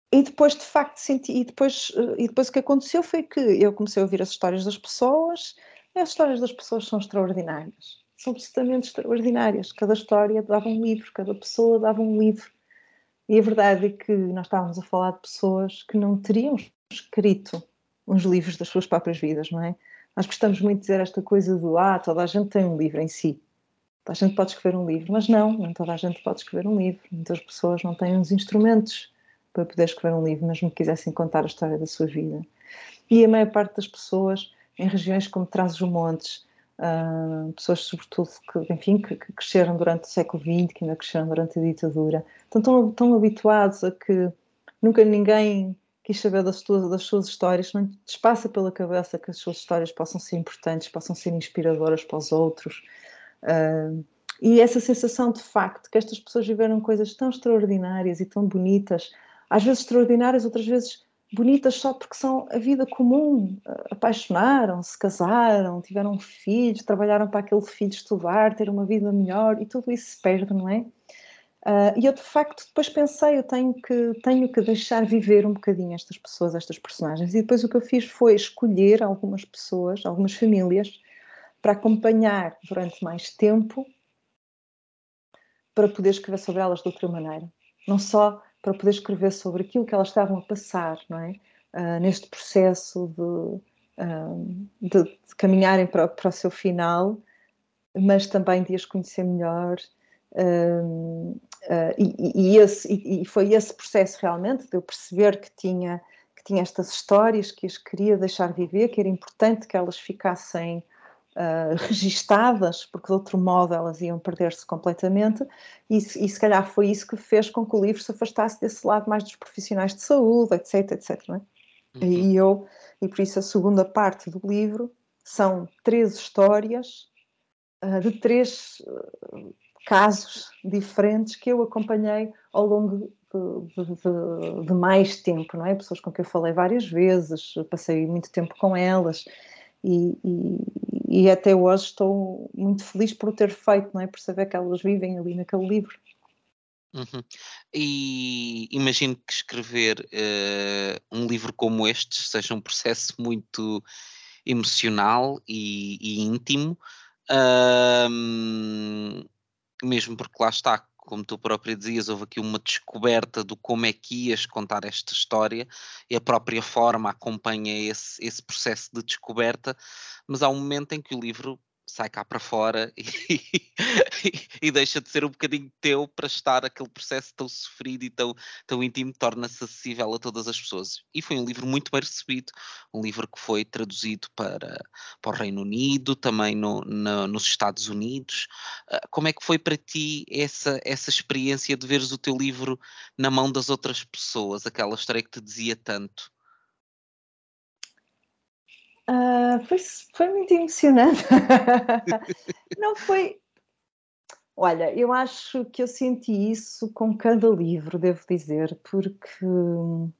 e depois, de facto, senti. E depois, e depois o que aconteceu foi que eu comecei a ouvir as histórias das pessoas, e as histórias das pessoas são extraordinárias. São absolutamente extraordinárias. Cada história dava um livro, cada pessoa dava um livro. E a verdade é que nós estávamos a falar de pessoas que não teriam escrito uns livros das suas próprias vidas, não é? Nós gostamos muito de dizer esta coisa do ah, toda a gente tem um livro em si. Toda a gente pode escrever um livro, mas não, não toda a gente pode escrever um livro. Muitas pessoas não têm os instrumentos para poder escrever um livro, mesmo que quisessem contar a história da sua vida. E a maior parte das pessoas, em regiões como Trás-os-Montes, Uh, pessoas sobretudo que, enfim, que, que, cresceram durante o século XX, que ainda cresceram durante a ditadura, estão tão, tão habituados a que nunca ninguém quis saber das, tuas, das suas histórias, não lhes passa pela cabeça que as suas histórias possam ser importantes, possam ser inspiradoras para os outros. Uh, e essa sensação de facto que estas pessoas viveram coisas tão extraordinárias e tão bonitas, às vezes extraordinárias, outras vezes bonitas só porque são a vida comum, apaixonaram-se, casaram, tiveram filhos, trabalharam para aquele filho estudar, ter uma vida melhor e tudo isso se perde, não é? Uh, e eu de facto depois pensei, eu tenho que, tenho que deixar viver um bocadinho estas pessoas, estas personagens. E depois o que eu fiz foi escolher algumas pessoas, algumas famílias, para acompanhar durante mais tempo, para poder escrever sobre elas de outra maneira. Não só para poder escrever sobre aquilo que elas estavam a passar, não é? Uh, neste processo de, uh, de, de caminharem para, para, o seu final, mas também de as conhecer melhor. Uh, e, e, esse, e, e, foi esse processo realmente de eu perceber que tinha, que tinha estas histórias, que as queria deixar viver, que era importante que elas ficassem uh, *laughs* registadas, porque de outro modo elas iam perder-se completamente, e, e, se calhar foi isso que fez com que o livro se afastasse desse lado mais dos profissionais de saúde, etc, etc. Não é? Uhum. E eu, e por isso a segunda parte do livro são três histórias uh, de três uh, casos diferentes que eu acompanhei ao longo de, de, de, mais tempo, não é? Pessoas com quem eu falei várias vezes, passei muito tempo com elas e, e, e, até hoje estou muito feliz por o ter feito, não é? Por saber que elas vivem ali naquele livro. Uhum. E imagino que escrever uh, um livro como este seja um processo muito emocional e, e íntimo, uh, mesmo porque lá está, como tu própria dizias, houve aqui uma descoberta do como é que ias contar esta história e a própria forma acompanha esse, esse processo de descoberta, mas há um momento em que o livro sai cá para fora *laughs* e, e, deixa de ser um bocadinho teu para estar aquele processo tão sofrido e tão, tão íntimo, torna-se acessível a todas as pessoas. E foi um livro muito bem recebido, um livro que foi traduzido para, para o Reino Unido, também no, no, nos Estados Unidos. Ah, como é que foi para ti essa, essa experiência de veres o teu livro na mão das outras pessoas, aquela história que te dizia tanto? Uh, foi, foi muito emocionante. *laughs* não foi. Olha, eu acho que eu senti isso com cada livro, devo dizer, porque uh,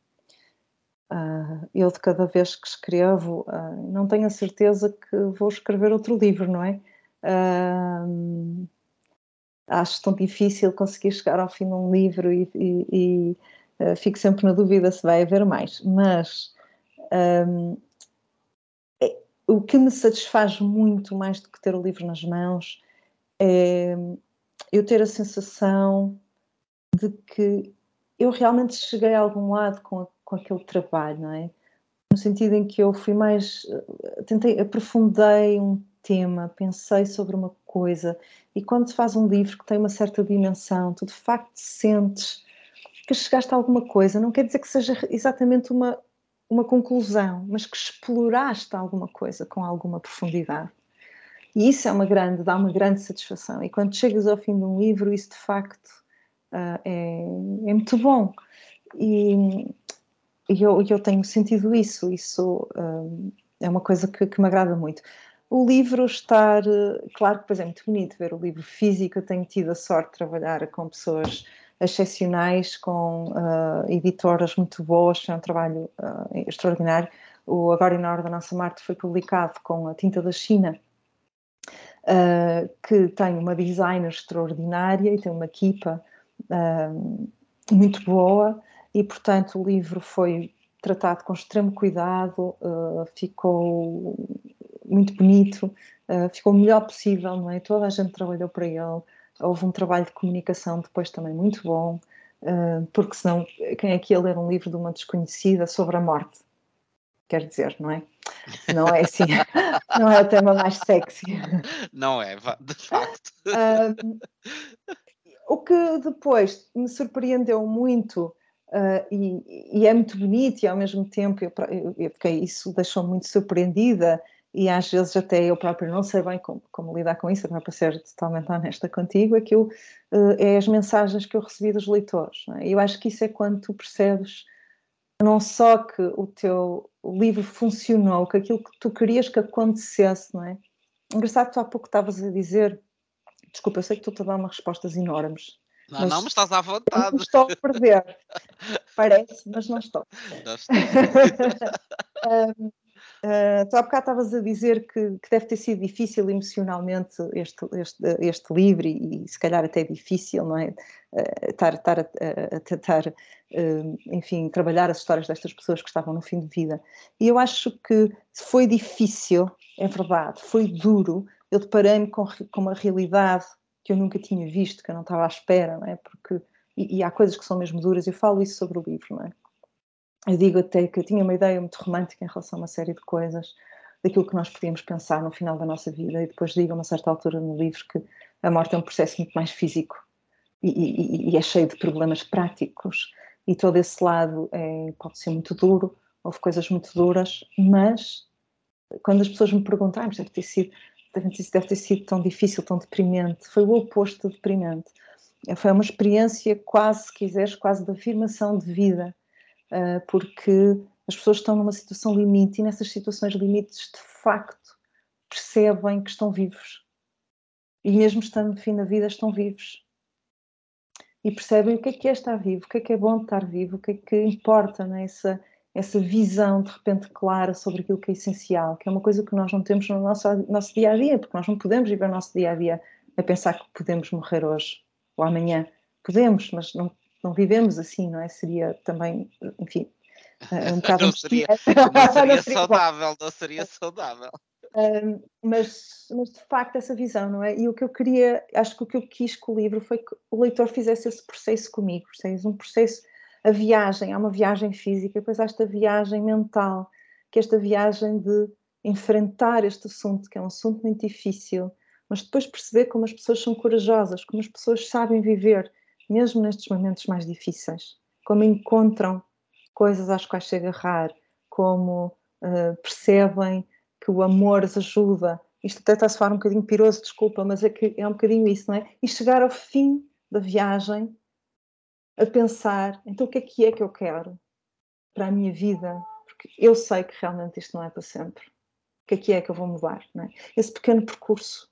eu de cada vez que escrevo uh, não tenho a certeza que vou escrever outro livro, não é? acho tão difícil conseguir chegar ao fim de um livro e, e, e fico sempre na dúvida se vai haver mais, mas um, o que me satisfaz muito mais do que ter o livro nas mãos é eu ter a sensação de que eu realmente cheguei a algum lado com, a, com aquele trabalho, não é? No sentido em que eu fui mais, tentei, aprofundei um tema, pensei sobre uma coisa, e quando se faz um livro que tem uma certa dimensão, tu de facto sentes que chegaste a alguma coisa, não quer dizer que seja exatamente uma, uma conclusão, mas que exploraste alguma coisa com alguma profundidade. E isso é uma grande, dá uma grande satisfação. E quando chegas ao fim de um livro, isso de facto uh, é, é, muito bom. E, e eu, eu, tenho sentido isso, isso uh, é uma coisa que, que, me agrada muito. O livro estar, claro que, exemplo, é muito bonito ver o livro físico, eu tenho tido a sorte de trabalhar com pessoas excepcionais, com uh, editoras muito boas, foi um trabalho uh, extraordinário. O Agora e na Hora da Nossa Marte foi publicado com a tinta da China, uh, que tem uma designer extraordinária e tem uma equipa muito boa, e portanto o livro foi tratado com extremo cuidado, ficou muito bonito, ficou o melhor possível, não é? Toda a gente trabalhou para ele houve um trabalho de comunicação depois também muito bom, uh, porque senão quem é que ia ler um livro de uma desconhecida sobre a morte? Quer dizer, não é? Não é assim, *laughs* não é o tema mais sexy. Não é, de facto. Uh, o que depois me surpreendeu muito Uh, e, e, é muito bonito e ao mesmo tempo eu, eu, eu fiquei, isso deixou muito surpreendida e às vezes até eu próprio não sei bem como, como lidar com isso, para ser totalmente honesta contigo, aquilo uh, é as mensagens que eu recebi dos leitores. É? Eu acho que isso é quando tu percebes não só que o teu livro funcionou, que aquilo que tu querias que acontecesse, não é? Engraçado que tu há pouco estavas a dizer, desculpa, eu sei que tu te a dar umas respostas enormes. Não, mas não, mas estás à vontade. Estou a perder. *laughs* Parece, mas não estou. Não estou. *laughs* um, Uh, tu há bocado estavas a dizer que, que, deve ter sido difícil emocionalmente este, este, este livro e, e, se calhar até difícil, não é? Estar, estar a, a, a tentar, uh, enfim, trabalhar as histórias destas pessoas que estavam no fim de vida. E eu acho que foi difícil, é verdade, foi duro. Eu deparei-me com, com uma realidade que eu nunca tinha visto, que eu não estava à espera, não é? Porque, e, e há coisas que são mesmo duras, eu falo isso sobre o livro, não é? Eu digo até que eu tinha uma ideia muito romântica em relação a uma série de coisas, daquilo que nós podíamos pensar no final da nossa vida, e depois digo a uma certa altura no livro que a morte é um processo muito mais físico e, e, e é cheio de problemas práticos, e todo esse lado é, pode ser muito duro, houve coisas muito duras, mas quando as pessoas me perguntam, ah, deve ter sido deve ter sido tão difícil, tão deprimente. Foi o oposto de deprimente. Foi uma experiência quase, se quiseres, quase de afirmação de vida, porque as pessoas estão numa situação limite e nessas situações limites, de facto, percebem que estão vivos. E mesmo estando no fim da vida, estão vivos. E percebem o que é que é estar vivo, o que é que é bom estar vivo, o que é que importa nessa essa visão de repente clara sobre aquilo que é essencial, que é uma coisa que nós não temos no nosso, nosso dia a dia, porque nós não podemos viver o nosso dia a dia a pensar que podemos morrer hoje ou amanhã. Podemos, mas não, não vivemos assim, não é? Seria também, enfim, eh, um *laughs* bocado. não, seria, *laughs* não seria saudável, não seria saudável. Um, mas, mas de facto essa visão, não é? E o que eu queria, acho que o que eu quis com o livro foi que o leitor fizesse esse processo comigo, percebes? Um processo a viagem, há uma viagem física, depois há esta viagem mental, que é esta viagem de enfrentar este assunto, que é um assunto muito difícil, mas depois perceber como as pessoas são corajosas, como as pessoas sabem viver, mesmo nestes momentos mais difíceis, como encontram coisas às quais se agarrar, como uh, percebem que o amor as ajuda. Isto até está a soar um bocadinho piroso, desculpa, mas é que é um bocadinho isso, não é? E chegar ao fim da viagem a pensar, então o que é que é que eu quero para a minha vida? Porque eu sei que realmente isto não é para sempre. O que é que é que eu vou mudar? É? Esse pequeno percurso,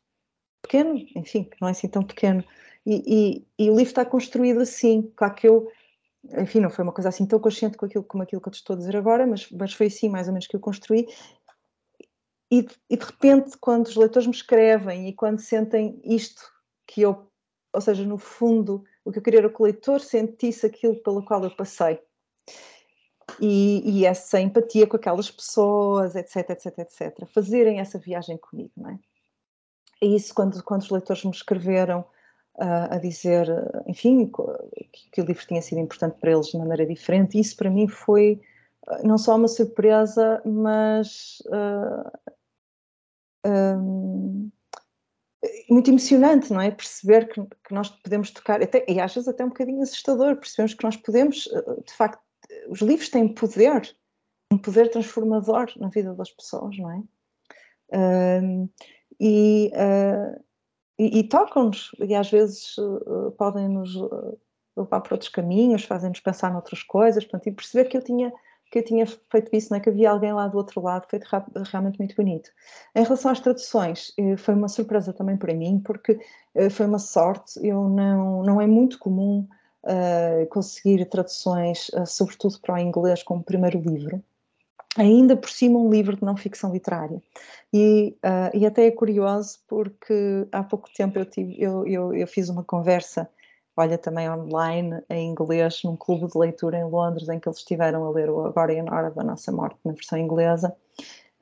pequeno, enfim, não é assim tão pequeno, e, e, e, o livro está construído assim, claro que eu, enfim, não foi uma coisa assim tão consciente com aquilo, como aquilo que eu te estou a dizer agora, mas, mas foi assim mais ou menos que eu construí, e, e de repente quando os leitores me escrevem e quando sentem isto que eu, ou seja, no fundo o que eu queria era que o leitor sentisse aquilo pelo qual eu passei. E, e, essa empatia com aquelas pessoas, etc, etc, etc. Fazerem essa viagem comigo, não é? E isso, quando, quando os leitores me escreveram a dizer, enfim, que, que, o livro tinha sido importante para eles de maneira diferente, isso para mim foi uh, não só uma surpresa, mas. Uh, ah, um, muito emocionante, não é? Perceber que, que, nós podemos tocar, até, e às vezes até um bocadinho assustador, percebemos que nós podemos, eh, de facto, os livros têm poder, um poder transformador na vida das pessoas, não é? E, uh, e, e tocam-nos, e às vezes uh, podem-nos levar para outros caminhos, fazem-nos pensar noutras coisas, portanto, e perceber que eu tinha que eu tinha feito isso, não é? que havia alguém lá do outro lado, feito realmente muito bonito. Em relação às traduções, eh, foi uma surpresa também para mim, porque eh, foi uma sorte, eu não, não é muito comum uh, conseguir traduções, uh, sobretudo para o inglês, como primeiro livro, ainda por cima um livro de não ficção literária. E, uh, e até é curioso porque há pouco tempo eu, tive, eu, eu, eu fiz uma conversa olha também online em inglês num clube de leitura em Londres em que eles estiveram a ler o Agora e a Hora da Nossa Morte na versão inglesa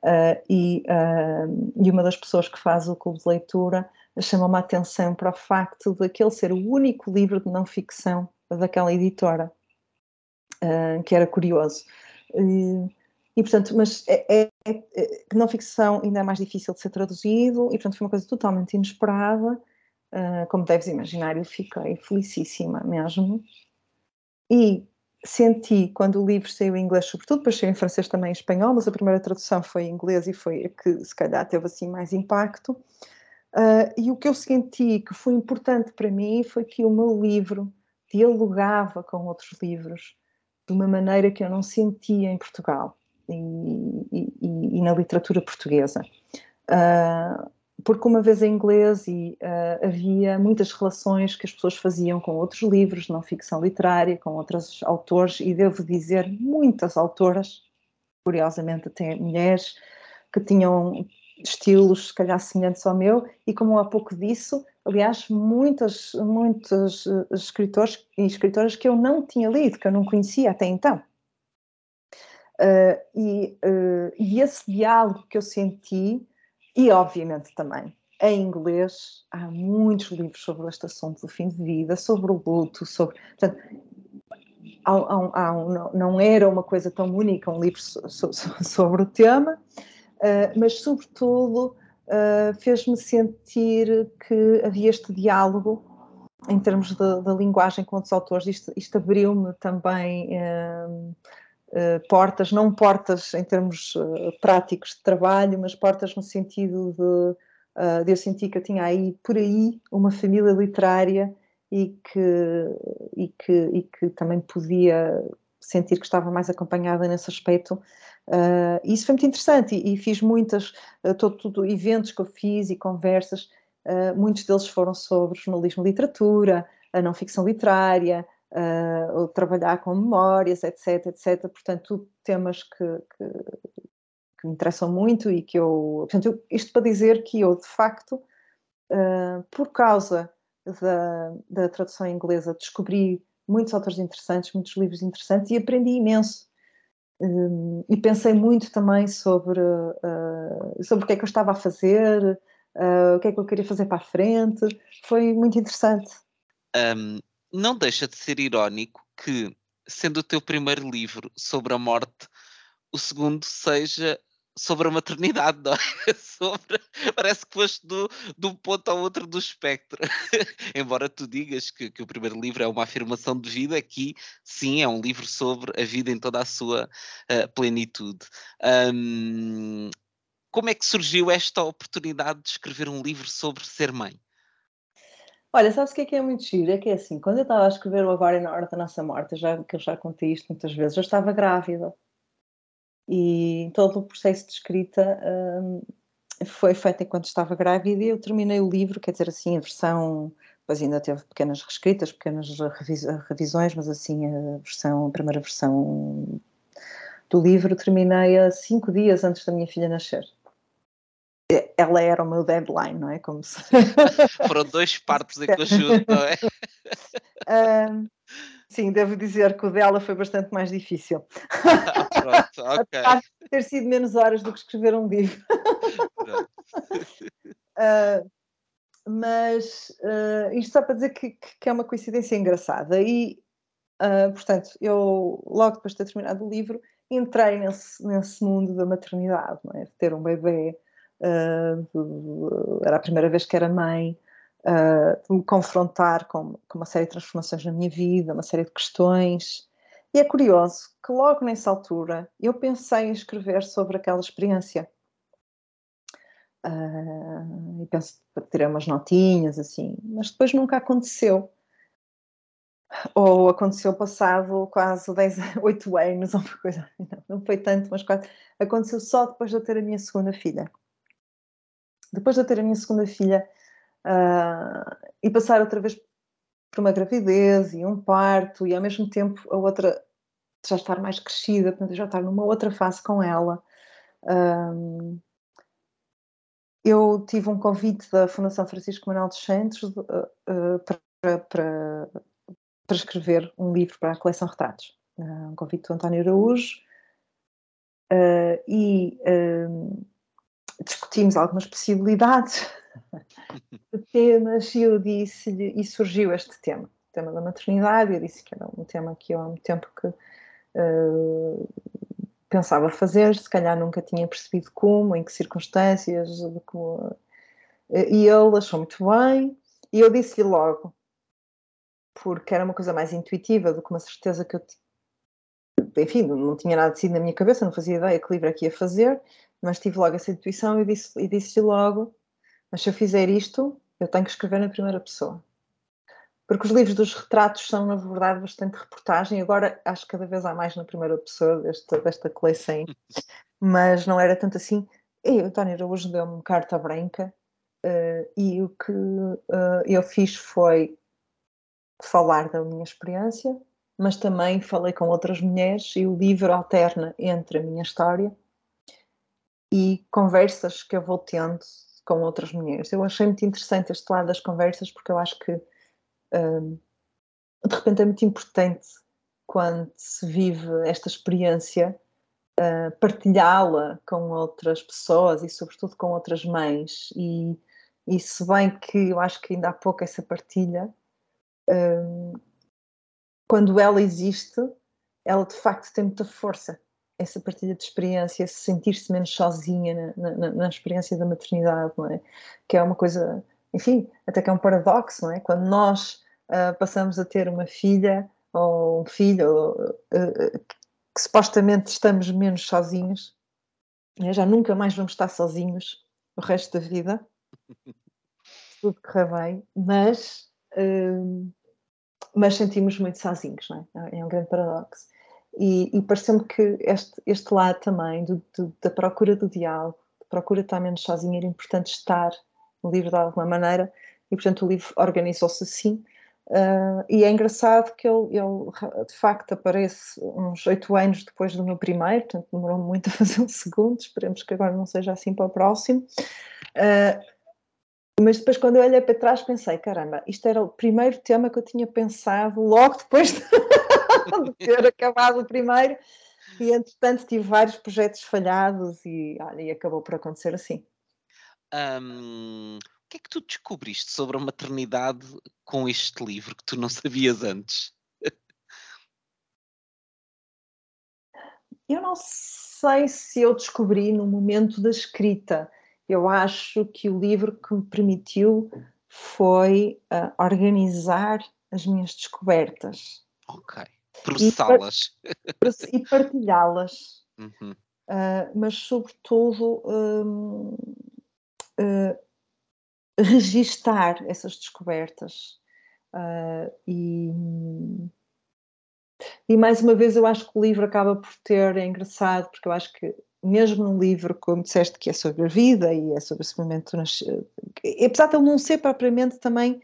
uh, e, uh, e uma das pessoas que faz o clube de leitura chamou-me a atenção para o facto de aquele ser o único livro de não ficção daquela editora que era curioso e portanto, mas é, é, é, não ficção ainda é mais difícil de ser traduzido e portanto foi uma coisa totalmente inesperada Uh, como deves imaginar, eu fiquei felicíssima mesmo. E senti, quando o livro saiu em inglês, sobretudo, depois saiu em francês também em espanhol, mas a primeira tradução foi em inglês e foi a que, se calhar, teve assim mais impacto. Uh, e o que eu senti que foi importante para mim foi que o meu livro dialogava com outros livros de uma maneira que eu não sentia em Portugal e, e, e na literatura portuguesa. Uh, porque uma vez em inglês e uh, havia muitas relações que as pessoas faziam com outros livros, não ficção literária, com outros autores, e devo dizer, muitas autoras, curiosamente até mulheres, que tinham estilos, se calhar, semelhantes ao meu, e como há pouco disso, aliás, muitas, muitos uh, escritores e escritoras que eu não tinha lido, que eu não conhecia até então. Uh, e, e esse diálogo que eu senti e, obviamente, também em inglês há muitos livros sobre este assunto do fim de vida, sobre o luto, sobre. Portanto, há, há, há um, não era uma coisa tão única um livro so, so, *laughs* sobre o tema, uh, mas, sobretudo, uh, fez-me sentir que havia este diálogo em termos da linguagem com outros autores. Isto, isto abriu-me também. Eh, portas, não portas em termos uh, práticos de trabalho, mas portas no sentido de, uh, eu senti que eu tinha aí, por aí, uma família literária e que, e que, e que também podia sentir que estava mais acompanhada nesse aspecto. Uh, isso foi muito interessante e, e fiz muitas, todo, eventos que eu fiz e conversas, muitos deles foram sobre jornalismo e literatura, a não ficção literária, uh, trabalhar com memórias, etc, etc. Portanto, tudo temas que, que, que, me interessam muito e que eu... Portanto, eu, isto para dizer que eu, de facto, uh, por causa da, da tradução inglesa, descobri muitos autores interessantes, muitos livros interessantes e aprendi imenso. Um, e pensei muito também sobre, uh, sobre o que é que eu estava a fazer, uh, o que é que eu queria fazer para a frente. Foi muito interessante. Um, não deixa de ser irónico que, sendo o teu primeiro livro sobre a morte, o segundo seja sobre a maternidade, não é? *laughs* Sobre, parece que foste do, de um ponto ao outro do espectro. *laughs* Embora tu digas que, que, o primeiro livro é uma afirmação de vida, aqui sim é um livro sobre a vida em toda a sua uh, plenitude. Um, como é que surgiu esta oportunidade de escrever um livro sobre ser mãe? Olha, sabes o que é que é muito giro? É que é assim, quando eu estava a escrever o Agora e na Hora da Nossa Morte, já, que eu já contei isto muitas vezes, eu estava grávida. E todo o processo de escrita hum, foi feito enquanto estava grávida e eu terminei o livro, quer dizer assim, a versão, depois ainda teve pequenas reescritas, pequenas revisões, mas assim, a versão, a primeira versão do livro terminei a cinco dias antes da minha filha nascer ela era o meu deadline, não é? Como se... *laughs* Foram dois partos em conjunto, não é? *laughs* Sim, devo dizer que o dela foi bastante mais difícil. *laughs* Pronto, ok. Apesar de ter sido menos horas do que escrever um livro. uh, mas uh, isto só para dizer que, que, é uma coincidência engraçada. E, uh, portanto, eu, logo depois de ter terminado o livro, entrei nesse, nesse mundo da maternidade, não é? De ter um bebê uh, era a primeira vez que era mãe, uh, me confrontar com, com, uma série de transformações na minha vida, uma série de questões. E é curioso que logo nessa altura eu pensei em escrever sobre aquela experiência. Uh, e penso tirei umas notinhas assim, mas depois nunca aconteceu. Ou aconteceu passado quase 10, 8 *laughs* anos, *laughs* ou coisa assim. Não, não foi tanto, mas quase. Aconteceu só depois de eu ter a minha segunda filha depois de eu ter a minha segunda filha uh, e passar outra vez por uma gravidez e um parto e ao mesmo tempo a outra já estar mais crescida, portanto já estar numa outra fase com ela. Um, ah, eu tive um convite da Fundação Francisco Manuel dos Santos uh, para, escrever um livro para a coleção Retratos. Um convite do António Araújo. e discutimos algumas possibilidades *laughs* de temas e eu disse-lhe, e surgiu este tema, o tema da maternidade, eu disse que era um tema que eu há muito tempo que uh, pensava fazer, se calhar nunca tinha percebido como, em que circunstâncias, como, e ele achou muito bem, e eu disse-lhe logo, porque era uma coisa mais intuitiva do que uma certeza que eu enfim, não tinha nada decidido na minha cabeça, não fazia ideia que livro é que ia fazer, mas tive logo essa intuição e disse, e disse logo: Mas se eu fizer isto, eu tenho que escrever na primeira pessoa. Porque os livros dos retratos são, na verdade, bastante reportagem. Agora acho que cada vez há mais na primeira pessoa desta, desta coleção, *laughs* mas não era tanto assim. E o António Araújo deu-me carta branca uh, e o que uh, eu fiz foi falar da minha experiência, mas também falei com outras mulheres e o livro alterna entre a minha história e conversas que eu vou tendo com outras mulheres. Eu achei muito interessante este lado das conversas porque eu acho que um, de repente é muito importante quando se vive esta experiência uh, partilhá-la com outras pessoas e sobretudo com outras mães e, e se bem que eu acho que ainda há pouco essa partilha um, quando ela existe ela de facto tem muita força essa partilha de experiência, sentir-se menos sozinha na, na, na, experiência da maternidade, não é? Que é uma coisa, enfim, até que é um paradoxo, não é? Quando nós uh, passamos a ter uma filha ou um filho ou, uh, que supostamente estamos menos sozinhos, né? já nunca mais vamos estar sozinhos o resto da vida, *laughs* tudo correr bem, mas, uh, mas sentimos muito sozinhos, não é? É um grande paradoxo. E, e pareceu-me que este, este lado também do, do, da procura do diálogo, da procura de estar menos sozinho, era importante estar no livro de alguma maneira, e portanto o livro organizou-se assim. Uh, e é engraçado que ele, ele, de facto aparece uns oito anos depois do meu primeiro, portanto demorou muito a *laughs* fazer um segundo, esperemos que agora não seja assim para o próximo. Uh, mas depois, quando eu olhei para trás, pensei: caramba, isto era o primeiro tema que eu tinha pensado logo depois de, *laughs* ter acabado o primeiro. E entretanto, tive vários projetos falhados e, olha, e acabou por acontecer assim. Um, o que é que tu descobriste sobre a maternidade com este livro que tu não sabias antes? Eu não sei se eu descobri no momento da escrita eu acho que o livro que me permitiu foi uh, organizar as minhas descobertas. Ok. Processá-las. E, partilhá-las. Uhum. Uh, mas, sobretudo, um, uh, registar essas descobertas. Uh, e, e mais uma vez, eu acho que o livro acaba por ter, é engraçado, porque eu acho que mesmo num livro, como disseste, que é sobre a vida e é sobre esse momento, apesar de ele não ser propriamente também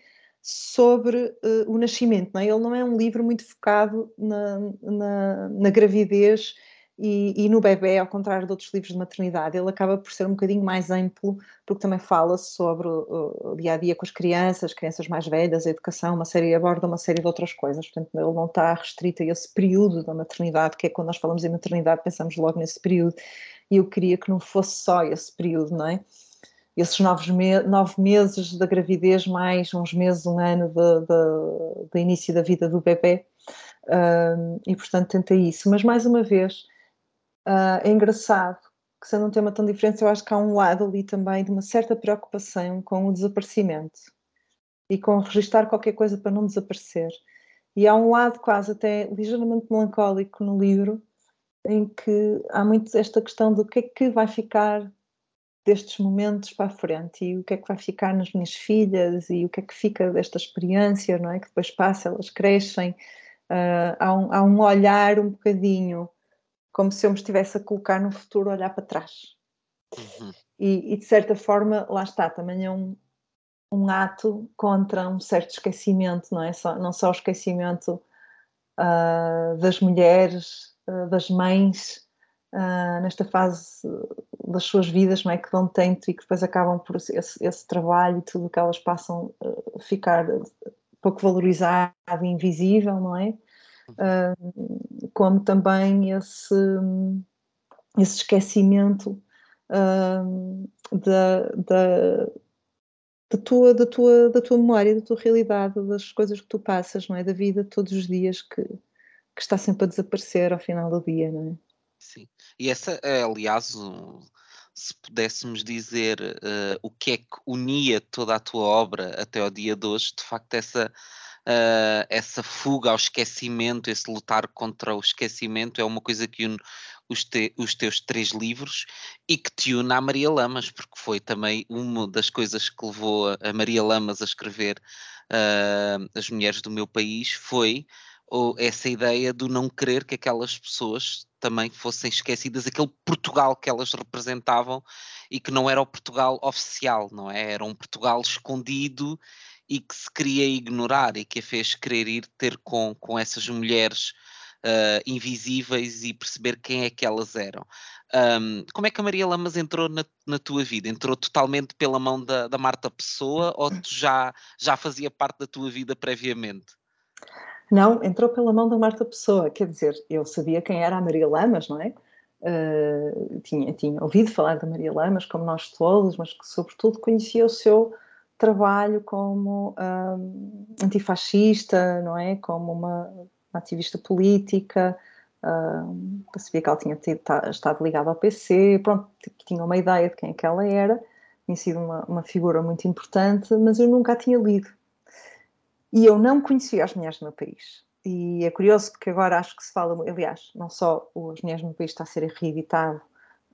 sobre uh, o nascimento, não é? ele não é um livro muito focado na, na, na gravidez e, e, no bebê, ao contrário de outros livros de maternidade, ele acaba por ser um bocadinho mais amplo, porque também fala sobre o, o dia a dia com as crianças, crianças mais velhas, a educação, uma série, aborda uma série de outras coisas. Portanto, ele não está restrito a esse período da maternidade, que é quando nós falamos em maternidade, pensamos logo nesse período. E eu queria que não fosse só esse período, não é? Esses nove, me nove meses da gravidez, mais uns meses, um ano do início da vida do bebê. Um, e portanto tentei isso, mas mais uma vez Uh, é engraçado que, sendo um tema tão diferente, eu acho que há um lado ali também de uma certa preocupação com o desaparecimento e com registar qualquer coisa para não desaparecer. E há um lado quase até ligeiramente melancólico no livro, em que há muito esta questão do que é que vai ficar destes momentos para a frente e o que é que vai ficar nas minhas filhas e o que é que fica desta experiência, não é? Que depois passa, elas crescem. Uh, há, um, há um olhar um bocadinho como se eu me estivesse a colocar no futuro, olhar para trás. Uhum. E, e, de certa forma, lá está, também é um, um ato contra um certo esquecimento, não é? Só, não só o esquecimento uh, das mulheres, uh, das mães, uh, nesta fase das suas vidas, não é? Que dão tanto e que depois acabam por esse, esse trabalho e tudo o que elas passam a ficar pouco valorizado e invisível, não é? uh, como também esse, esse esquecimento uh, da, da, da, tua, da, tua, da tua memória, da tua realidade, das coisas que tu passas, não é? Da vida todos os dias que, que está sempre a desaparecer ao final do dia, não é? Sim, e essa é, aliás, se pudéssemos dizer uh, o que é que unia toda a tua obra até ao dia de hoje, de facto, essa uh, essa fuga ao esquecimento, esse lutar contra o esquecimento, é uma coisa que une os, te, os teus três livros e que te une à Maria Lamas, porque foi também uma das coisas que levou a, Maria Lamas a escrever uh, As Mulheres do Meu País, foi ou essa ideia do não querer que aquelas pessoas também fossem esquecidas, aquele Portugal que elas representavam e que não era o Portugal oficial, não é? Era um Portugal escondido e que se queria ignorar e que a fez querer ir ter com, com essas mulheres uh, invisíveis e perceber quem é que elas eram. Um, como é que a Maria Lamas entrou na, na, tua vida? Entrou totalmente pela mão da, da Marta Pessoa ou tu já, já fazia parte da tua vida previamente? Não, entrou pela mão da Marta Pessoa, quer dizer, eu sabia quem era a Maria Lamas, não é? Uh, tinha, tinha ouvido falar da Maria Lamas, como nós todos, mas que sobretudo conhecia o seu trabalho como um, antifascista, não é? Como uma, uma ativista política, um, percebi que ela tinha tido, tá, estado ligada ao PC, pronto, tipo, tinha uma ideia de quem é que ela era, tinha sido uma, uma figura muito importante, mas eu nunca a tinha lido. E eu não conhecia as mulheres do meu país. E é curioso porque agora acho que se fala, aliás, não só as mulheres do meu país está a ser reeditado,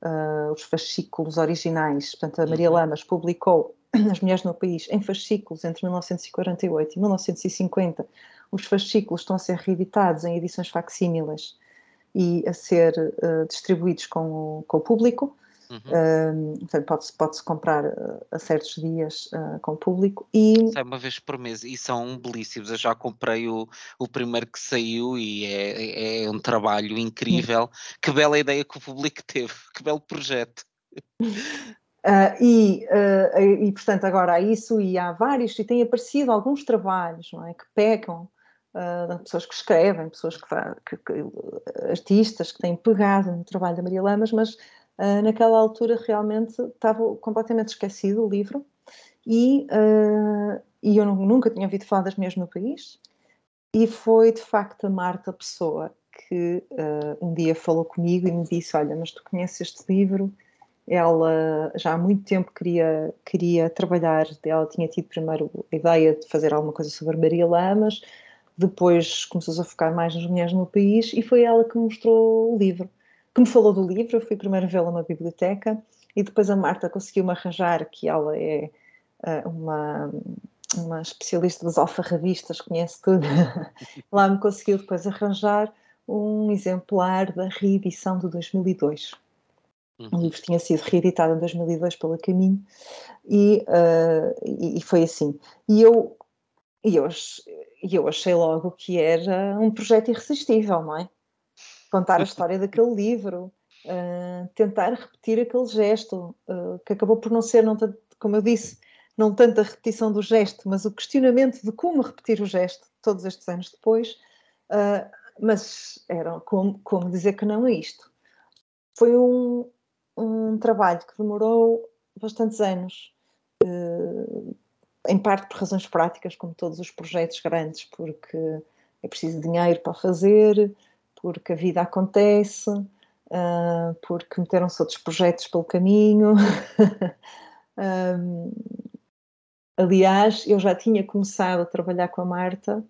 uh, os fascículos originais, portanto a Maria uhum. Lamas publicou *clears throat* as mulheres no país em fascículos entre 1948 e 1950. Os fascículos estão a ser reeditados em edições facsímiles e a ser uh, distribuídos com o, com o público. Uhum. Uh, pode-se pode comprar uh, a certos dias uh, com o público e sai uma vez por mês e são belíssimos. Eu já comprei o, o primeiro que saiu e é, é um trabalho incrível. Que bela ideia que o público teve, que belo projeto. Uh, *laughs* e, e, portanto, agora há isso e há vários, e têm aparecido alguns trabalhos não é, que pegam uh, pessoas que escrevem, pessoas que, que, que, artistas que têm pegado no trabalho da Maria Lamas, mas naquela altura realmente estava completamente esquecido o livro e, e eu nunca tinha ouvido falar das mulheres no país. E foi de facto a Marta Pessoa que um dia falou comigo e me disse, olha, mas tu conheces este livro? Ela já há muito tempo queria, queria trabalhar, ela tinha tido primeiro a ideia de fazer alguma coisa sobre Maria Lamas, depois começou a focar mais nas mulheres no país e foi ela que me mostrou o livro, que me falou do livro, eu fui primeiro vê-la na biblioteca e depois a Marta conseguiu-me arranjar, que ela é uh, uma, uma especialista das alfarrabistas, conhece tudo, *laughs* lá me conseguiu depois arranjar um exemplar da reedição de 2002 Uhum. O livro tinha sido reeditado em 2002 pela Caminho e, uh, e, e, foi assim. E eu, e eu, eu achei logo que era um projeto irresistível, não é? Contar a história daquele livro, uh, tentar repetir aquele gesto, uh, que acabou por não ser, não tanto, como eu disse, não tanto a repetição do gesto, mas o questionamento de como repetir o gesto todos estes anos depois. mas era como, como dizer que não é isto. Foi um, um trabalho que demorou bastantes anos, em parte por razões práticas, como todos os projetos grandes, porque é preciso dinheiro para fazer, porque a vida acontece, eh, porque meteram-se outros projetos pelo caminho. *laughs* aliás, eu já tinha começado a trabalhar com a Marta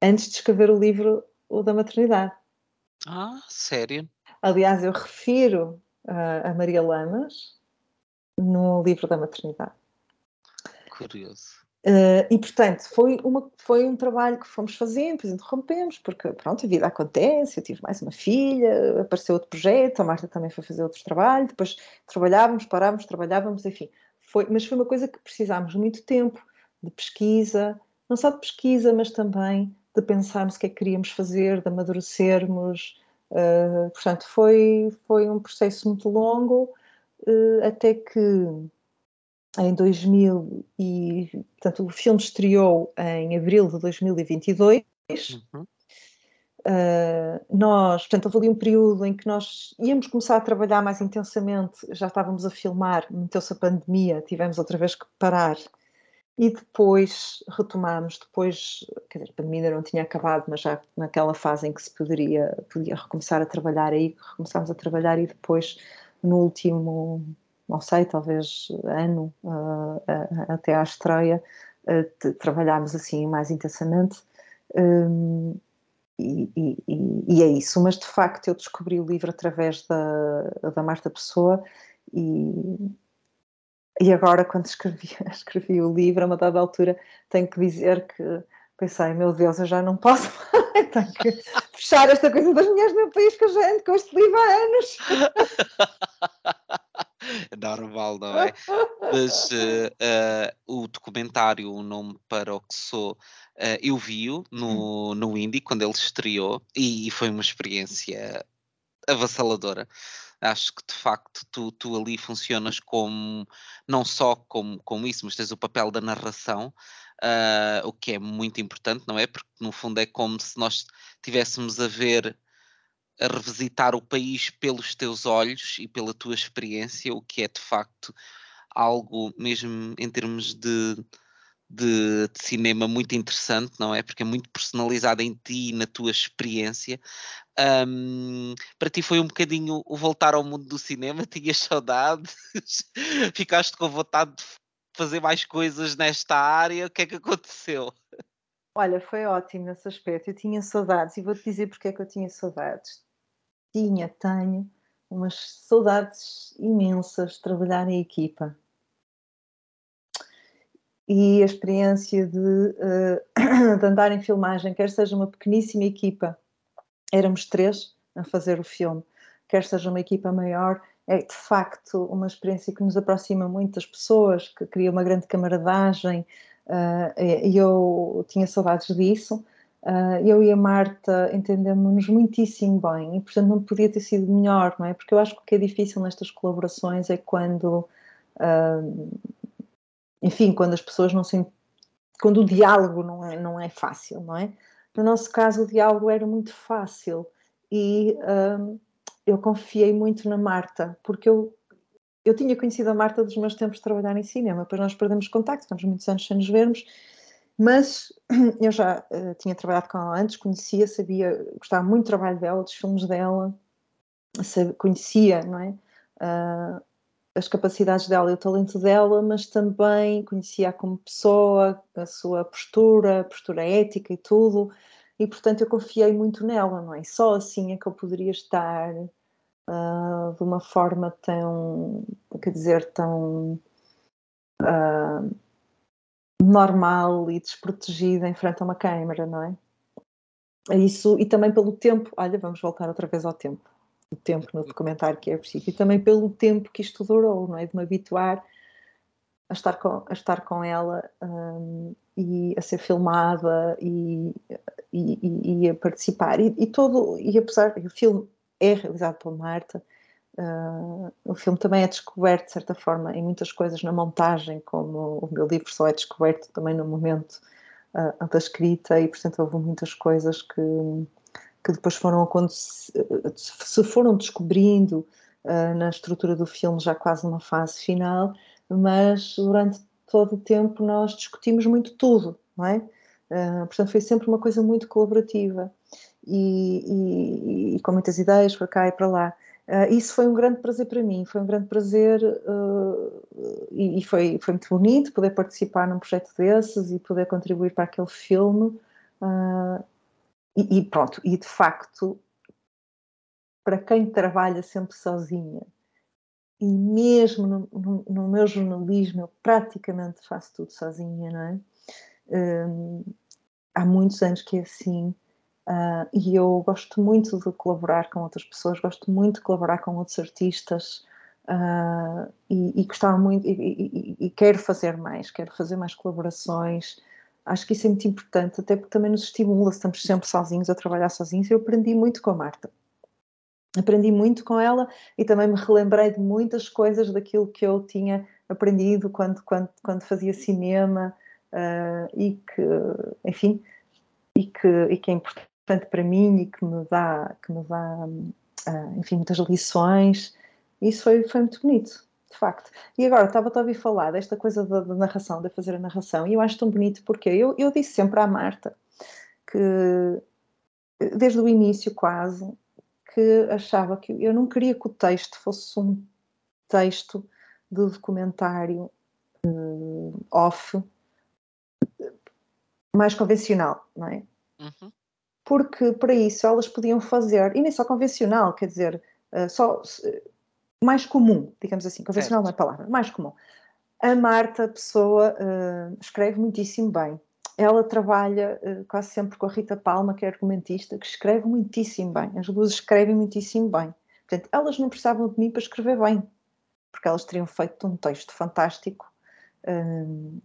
antes de escrever o livro O da Maternidade. Ah, sério? Aliás, eu refiro a Maria Lamas no livro da maternidade. Curioso. Uh, e portanto foi, uma, foi um trabalho que fomos fazendo, depois interrompemos, porque pronto, a vida acontece, eu tive mais uma filha, apareceu outro projeto, a Marta também foi fazer outros trabalhos, depois trabalhávamos, parávamos, trabalhávamos, enfim. Foi, mas foi uma coisa que precisámos muito tempo de pesquisa, não só de pesquisa, mas também de pensarmos o que é que queríamos fazer, de amadurecermos, Uh, portanto, foi, foi um processo muito longo, uh, até que em 2000 e, portanto, o filme estreou em abril de 2022. Uhum. Uh, nós, portanto, houve ali um período em que nós íamos começar a trabalhar mais intensamente, já estávamos a filmar, meteu-se a pandemia, tivemos outra vez que parar e depois retomámos, depois, quer dizer, a pandemia ainda não tinha acabado, mas já naquela fase em que se poderia, podia recomeçar a trabalhar aí, recomeçámos a trabalhar e depois no último, não sei, talvez ano, uh, até à estreia, uh, trabalhámos assim mais intensamente. Um, e, e, e, é isso, mas de facto eu descobri o livro através da, da Marta Pessoa e, e agora, quando escrevi, *laughs* escrevi o livro, a uma dada altura, tenho que dizer que pensei, meu Deus, eu já não posso *laughs* tenho que fechar esta coisa das mulheres no país que eu já ando com este livro há anos. *laughs* *laughs* Normal, não é? Mas uh, uh, o documentário O Nome para o que Sou, uh, eu vi-o no, no Indie quando ele estreou e, foi uma experiência avassaladora acho que de facto tu, tu ali funcionas como não só como, como isso, mas tens o papel da narração, o que é muito importante, não é? Porque no fundo é como se nós estivéssemos a ver a revisitar o país pelos teus olhos e pela tua experiência, o que é de facto algo mesmo em termos de de, de, cinema muito interessante, não é? Porque é muito personalizado em ti e na tua experiência. Um, para ti foi um bocadinho o voltar ao mundo do cinema? *laughs* Tinhas saudades? *laughs* Ficaste com vontade de fazer mais coisas nesta área? O que é que aconteceu? Olha, foi ótimo nesse aspecto. Eu tinha saudades e vou-te dizer porque é que eu tinha saudades. Tinha, tenho umas saudades imensas de trabalhar em equipa e a experiência de, uh, *coughs* de andar em filmagem, quer seja uma pequeníssima equipa, éramos três a fazer o filme, quer seja uma equipa maior, é de facto uma experiência que nos aproxima muito das pessoas, que cria uma grande camaradagem, uh, e eu tinha saudades disso. Uh, eu e a Marta entendemos-nos muitíssimo bem e, portanto, não podia ter sido melhor, não é? Porque eu acho que o que é difícil nestas colaborações é quando, uh, enfim, quando as pessoas não se. quando o diálogo não é, não é fácil, não é? No nosso caso, o diálogo era muito fácil e uh, eu confiei muito na Marta, porque eu, eu tinha conhecido a Marta dos meus tempos de trabalhar em cinema, depois nós perdemos contacto, estamos muitos anos sem nos vermos mas *clears throat* eu já uh, tinha trabalhado com ela antes, conhecia, sabia, gostava muito do trabalho dela, dos filmes dela, sabia, conhecia, não é? Uh, as capacidades dela e o talento dela, mas também conhecia como pessoa, a sua postura, a postura ética e tudo, e portanto eu confiei muito nela, não é? Só assim é que eu poderia estar uh, de uma forma tão, quer dizer, tão. Uh, normal e desprotegida em frente a uma câmara, não é? Isso, e também pelo tempo, olha, vamos voltar outra vez ao tempo, o tempo no documentário que é preciso, e também pelo tempo que isto durou, não é? De me habituar a estar com, a estar com ela um, e a ser filmada e, e, e a participar. E, e, todo, e apesar o filme é realizado por Marta, Uh, o filme também é descoberto, de certa forma, em muitas coisas na montagem, como o meu livro só é descoberto também no momento uh, da escrita, e portanto houve muitas coisas que, que depois foram se foram descobrindo uh, na estrutura do filme, já quase numa fase final, mas durante todo o tempo nós discutimos muito tudo, não é? portanto, foi sempre uma coisa muito colaborativa e, e, e com muitas ideias para cá e para lá. Uh, isso foi um grande prazer para mim, foi um grande prazer uh, e, e, foi, foi muito bonito poder participar num projeto desses e poder contribuir para aquele filme. Uh, e, e, pronto, e de facto, para quem trabalha sempre sozinha, e mesmo no, no, no meu jornalismo, eu praticamente faço tudo sozinha, não é? há muitos anos que é assim. Uh, e eu gosto muito de colaborar com outras pessoas, gosto muito de colaborar com outros artistas uh, e, e, gostava muito e, e, e, quero fazer mais, quero fazer mais colaborações. Acho que isso é muito importante, até porque também nos estimula, estamos sempre sozinhos a trabalhar sozinhos. Eu aprendi muito com a Marta, aprendi muito com ela e também me relembrei de muitas coisas daquilo que eu tinha aprendido quando, quando, quando fazia cinema uh, e que, enfim, e que, e que é importante importante para mim e que me dá, que me dá uh, enfim, muitas lições. Isso foi, foi muito bonito, de facto. E agora, estava a ouvir falar desta coisa da, da, narração, de fazer a narração, e eu acho tão bonito porque eu, eu disse sempre à Marta que, desde o início quase, que achava que eu não queria que o texto fosse um texto de documentário uh, off mais convencional, não é? Uhum porque para isso elas podiam fazer, e nem só convencional, quer dizer, uh, só uh, mais comum, digamos assim, convencional não é palavra, mais comum. A Marta, pessoa, uh, escreve muitíssimo bem. Ela trabalha quase sempre com a Rita Palma, que é argumentista, que escreve muitíssimo bem. As duas escrevem muitíssimo bem. Portanto, elas não precisavam de mim para escrever bem, porque elas teriam feito um texto fantástico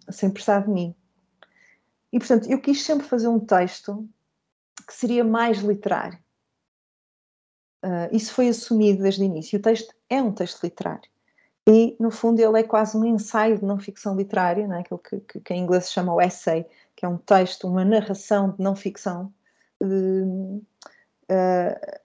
sem precisar de mim. E, portanto, eu quis sempre fazer um texto que seria mais literário. Uh, isso foi assumido desde o início. O texto é um texto literário. E, no fundo, ele é quase um ensaio de não ficção literária, não é? aquilo que, que, que, em inglês se chama o essay, que é um texto, uma narração de não ficção. Uh, uh,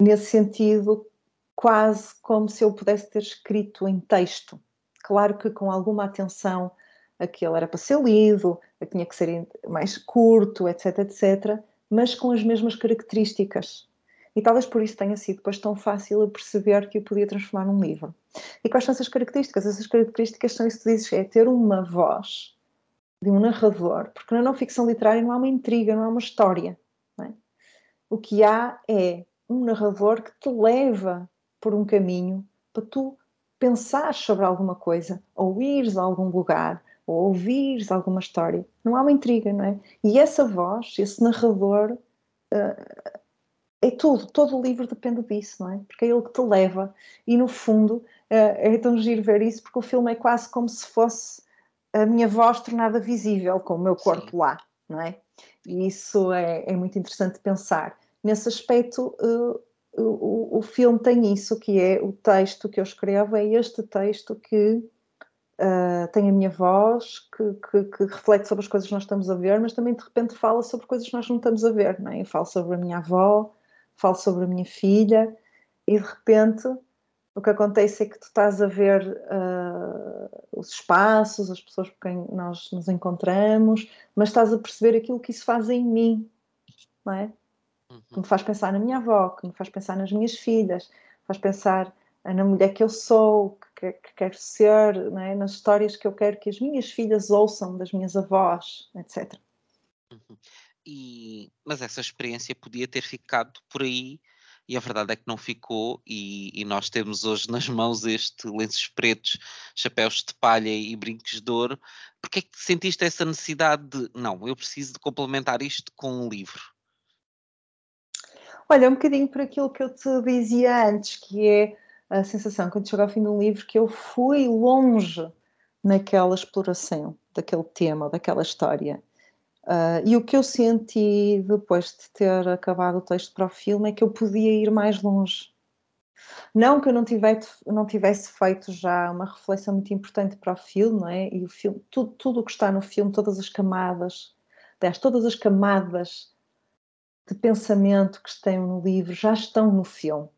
nesse sentido, quase como se eu pudesse ter escrito em texto. Claro que com alguma atenção, aquele era para ser lido, tinha que ser mais curto, etc, etc mas com as mesmas características. E talvez por isso tenha sido depois tão fácil eu perceber que eu podia transformar num livro. E quais são essas características? Essas características são isso que dizes, é ter uma voz de um narrador, porque na não ficção literária não há uma intriga, não há uma história. É? O que há é um narrador que te leva por um caminho para tu pensar sobre alguma coisa, ou ires a algum lugar, ou ouvires alguma história, não há uma intriga, não é? E essa voz, esse narrador, uh, é tudo, todo o livro depende disso, não é? Porque é ele que te leva, e no fundo uh, é tão giro ver isso, porque o filme é quase como se fosse a minha voz tornada visível, com o meu corpo Sim. lá, não é? E isso é, é muito interessante pensar. Nesse aspecto, uh, o, o filme tem isso, que é o texto que eu escrevo, é este texto que uh, tem a minha voz, que, que, que, reflete sobre as coisas que nós estamos a ver, mas também de repente fala sobre coisas que nós não estamos a ver, não é? Eu falo sobre a minha avó, falo sobre a minha filha, e de repente o que acontece é que tu estás a ver uh, os espaços, as pessoas com quem nós nos encontramos, mas estás a perceber aquilo que isso faz em mim, não é? Que me faz pensar na minha avó, que me faz pensar nas minhas filhas, faz pensar na mulher que eu sou, que, que quero ser, é? nas histórias que eu quero que as minhas filhas ouçam das minhas avós, etc. Uhum. E, mas essa experiência podia ter ficado por aí e a verdade é que não ficou, e, e, nós temos hoje nas mãos este lenços pretos, chapéus de palha e brincos de ouro. Porquê é que sentiste essa necessidade de, não, eu preciso de complementar isto com um livro? Olha, um bocadinho por aquilo que eu te dizia antes, que é a sensação, quando chego ao fim de um livro, que eu fui longe naquela exploração daquele tema, daquela história. Uh, e o que eu senti depois de ter acabado o texto para o filme é que eu podia ir mais longe. Não que eu não tivesse, não tivesse feito já uma reflexão muito importante para o filme, não é? E o filme, tudo, tudo o que está no filme, todas as camadas, aliás, todas as camadas de pensamento que estão no livro já estão no filme.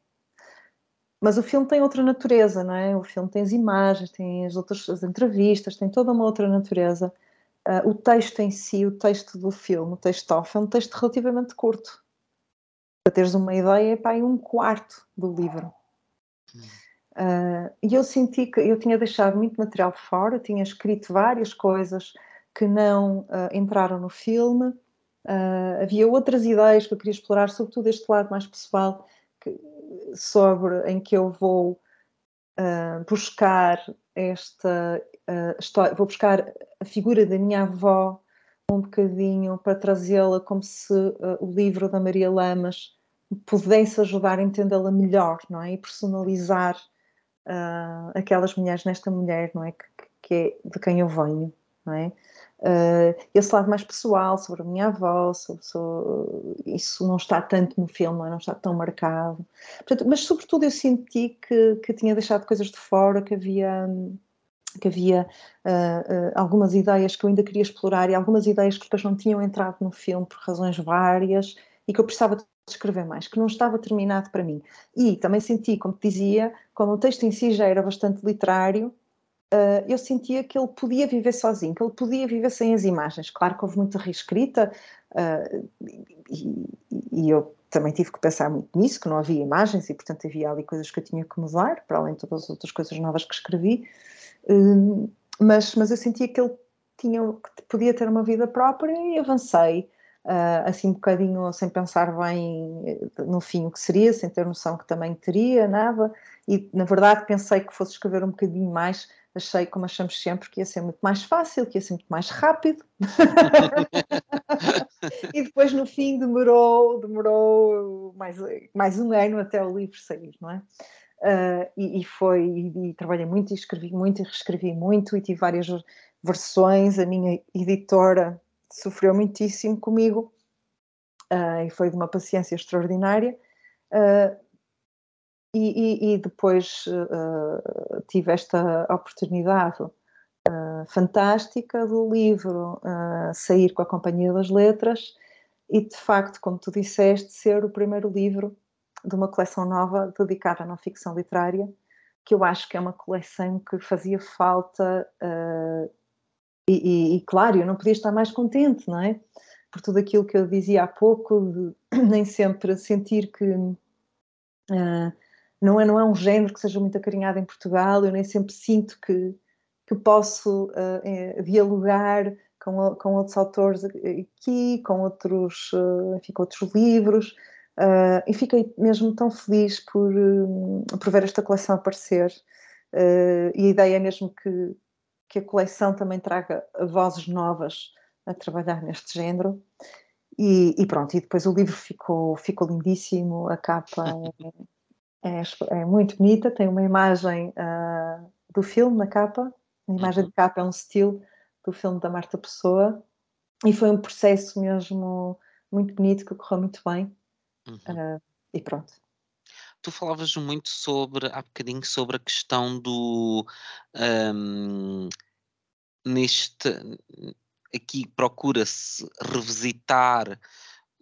Mas o filme tem outra natureza, não é? O filme tem as imagens, tem as outras as entrevistas, tem toda uma outra natureza uh, o texto em si, o texto do filme, o texto off, é um texto relativamente curto. Para teres uma ideia, é para um quarto do livro. Uh, e eu senti que eu tinha deixado muito material fora, tinha escrito várias coisas que não uh, entraram no filme. Havia outras ideias que eu queria explorar, sobretudo este lado mais pessoal, que, sobre em que eu vou buscar esta história, vou buscar a figura da minha avó um bocadinho para trazê-la como se uh, o livro da Maria Lamas pudesse ajudar a entendê-la melhor, não é? E personalizar uh, aquelas mulheres nesta mulher, não é? Que, que, é de quem eu venho, não é? Uh, esse lado mais pessoal sobre a minha avó, sobre, sobre, isso não está tanto no filme, não, é? não está tão marcado. Portanto, mas sobretudo eu senti que, que tinha deixado coisas de fora, que havia que havia uh, uh, algumas ideias que eu ainda queria explorar e algumas ideias que depois não tinham entrado no filme por razões várias e que eu precisava de escrever mais, que não estava terminado para mim. E também senti, como te dizia, como o texto em si já era bastante literário, uh, eu sentia que ele podia viver sozinho, que ele podia viver sem as imagens. Claro que houve muita reescrita e, e eu também tive que pensar muito nisso, que não havia imagens e, portanto, havia ali coisas que eu tinha que mudar, para além de todas as outras coisas novas que escrevi. Hum, mas, mas eu sentia que ele tinha, que podia ter uma vida própria e avancei. Uh, assim um bocadinho sem pensar bem eh, no fim o que seria, sem ter noção que também teria, nada, e na verdade pensei que fosse escrever um bocadinho mais, achei, como achamos sempre, que ia ser muito mais fácil, que ia ser muito mais rápido, *laughs* e depois no fim demorou, demorou mais, mais um ano até o livro sair, não é? Uh, e, e, foi, e, e, trabalhei muito, e escrevi muito, e reescrevi muito, e tive várias versões. A minha editora sofreu muitíssimo comigo, uh, e foi de uma paciência extraordinária. Uh, e, e, depois tive esta oportunidade fantástica do livro sair com a Companhia das Letras, e de facto, como tu disseste, ser o primeiro livro de uma coleção nova dedicada à não ficção literária, que eu acho que é uma coleção que fazia falta. Uh, e, e, e, claro, eu não podia estar mais contente, não é? Por tudo aquilo que eu dizia há pouco, de *clears throat* nem sempre sentir que uh, não, é, não é um género que seja muito acarinhado em Portugal, eu nem sempre sinto que, que posso uh, dialogar com, com outros autores aqui, com outros, enfim, com outros livros. Uh, e fiquei mesmo tão feliz por, uh, por ver esta coleção aparecer. Uh, e a ideia é mesmo que, que a coleção também traga vozes novas a trabalhar neste género. E, e, pronto, e depois o livro ficou, ficou lindíssimo, a capa *laughs* é, é, muito bonita, tem uma imagem uh, do filme na capa, a imagem uhum. de capa é um estilo do filme da Marta Pessoa, e foi um processo mesmo muito bonito que correu muito bem. Uhum. Uh, e pronto. Tu falavas muito sobre, há bocadinho, sobre a questão do. Um, neste. Aqui procura-se revisitar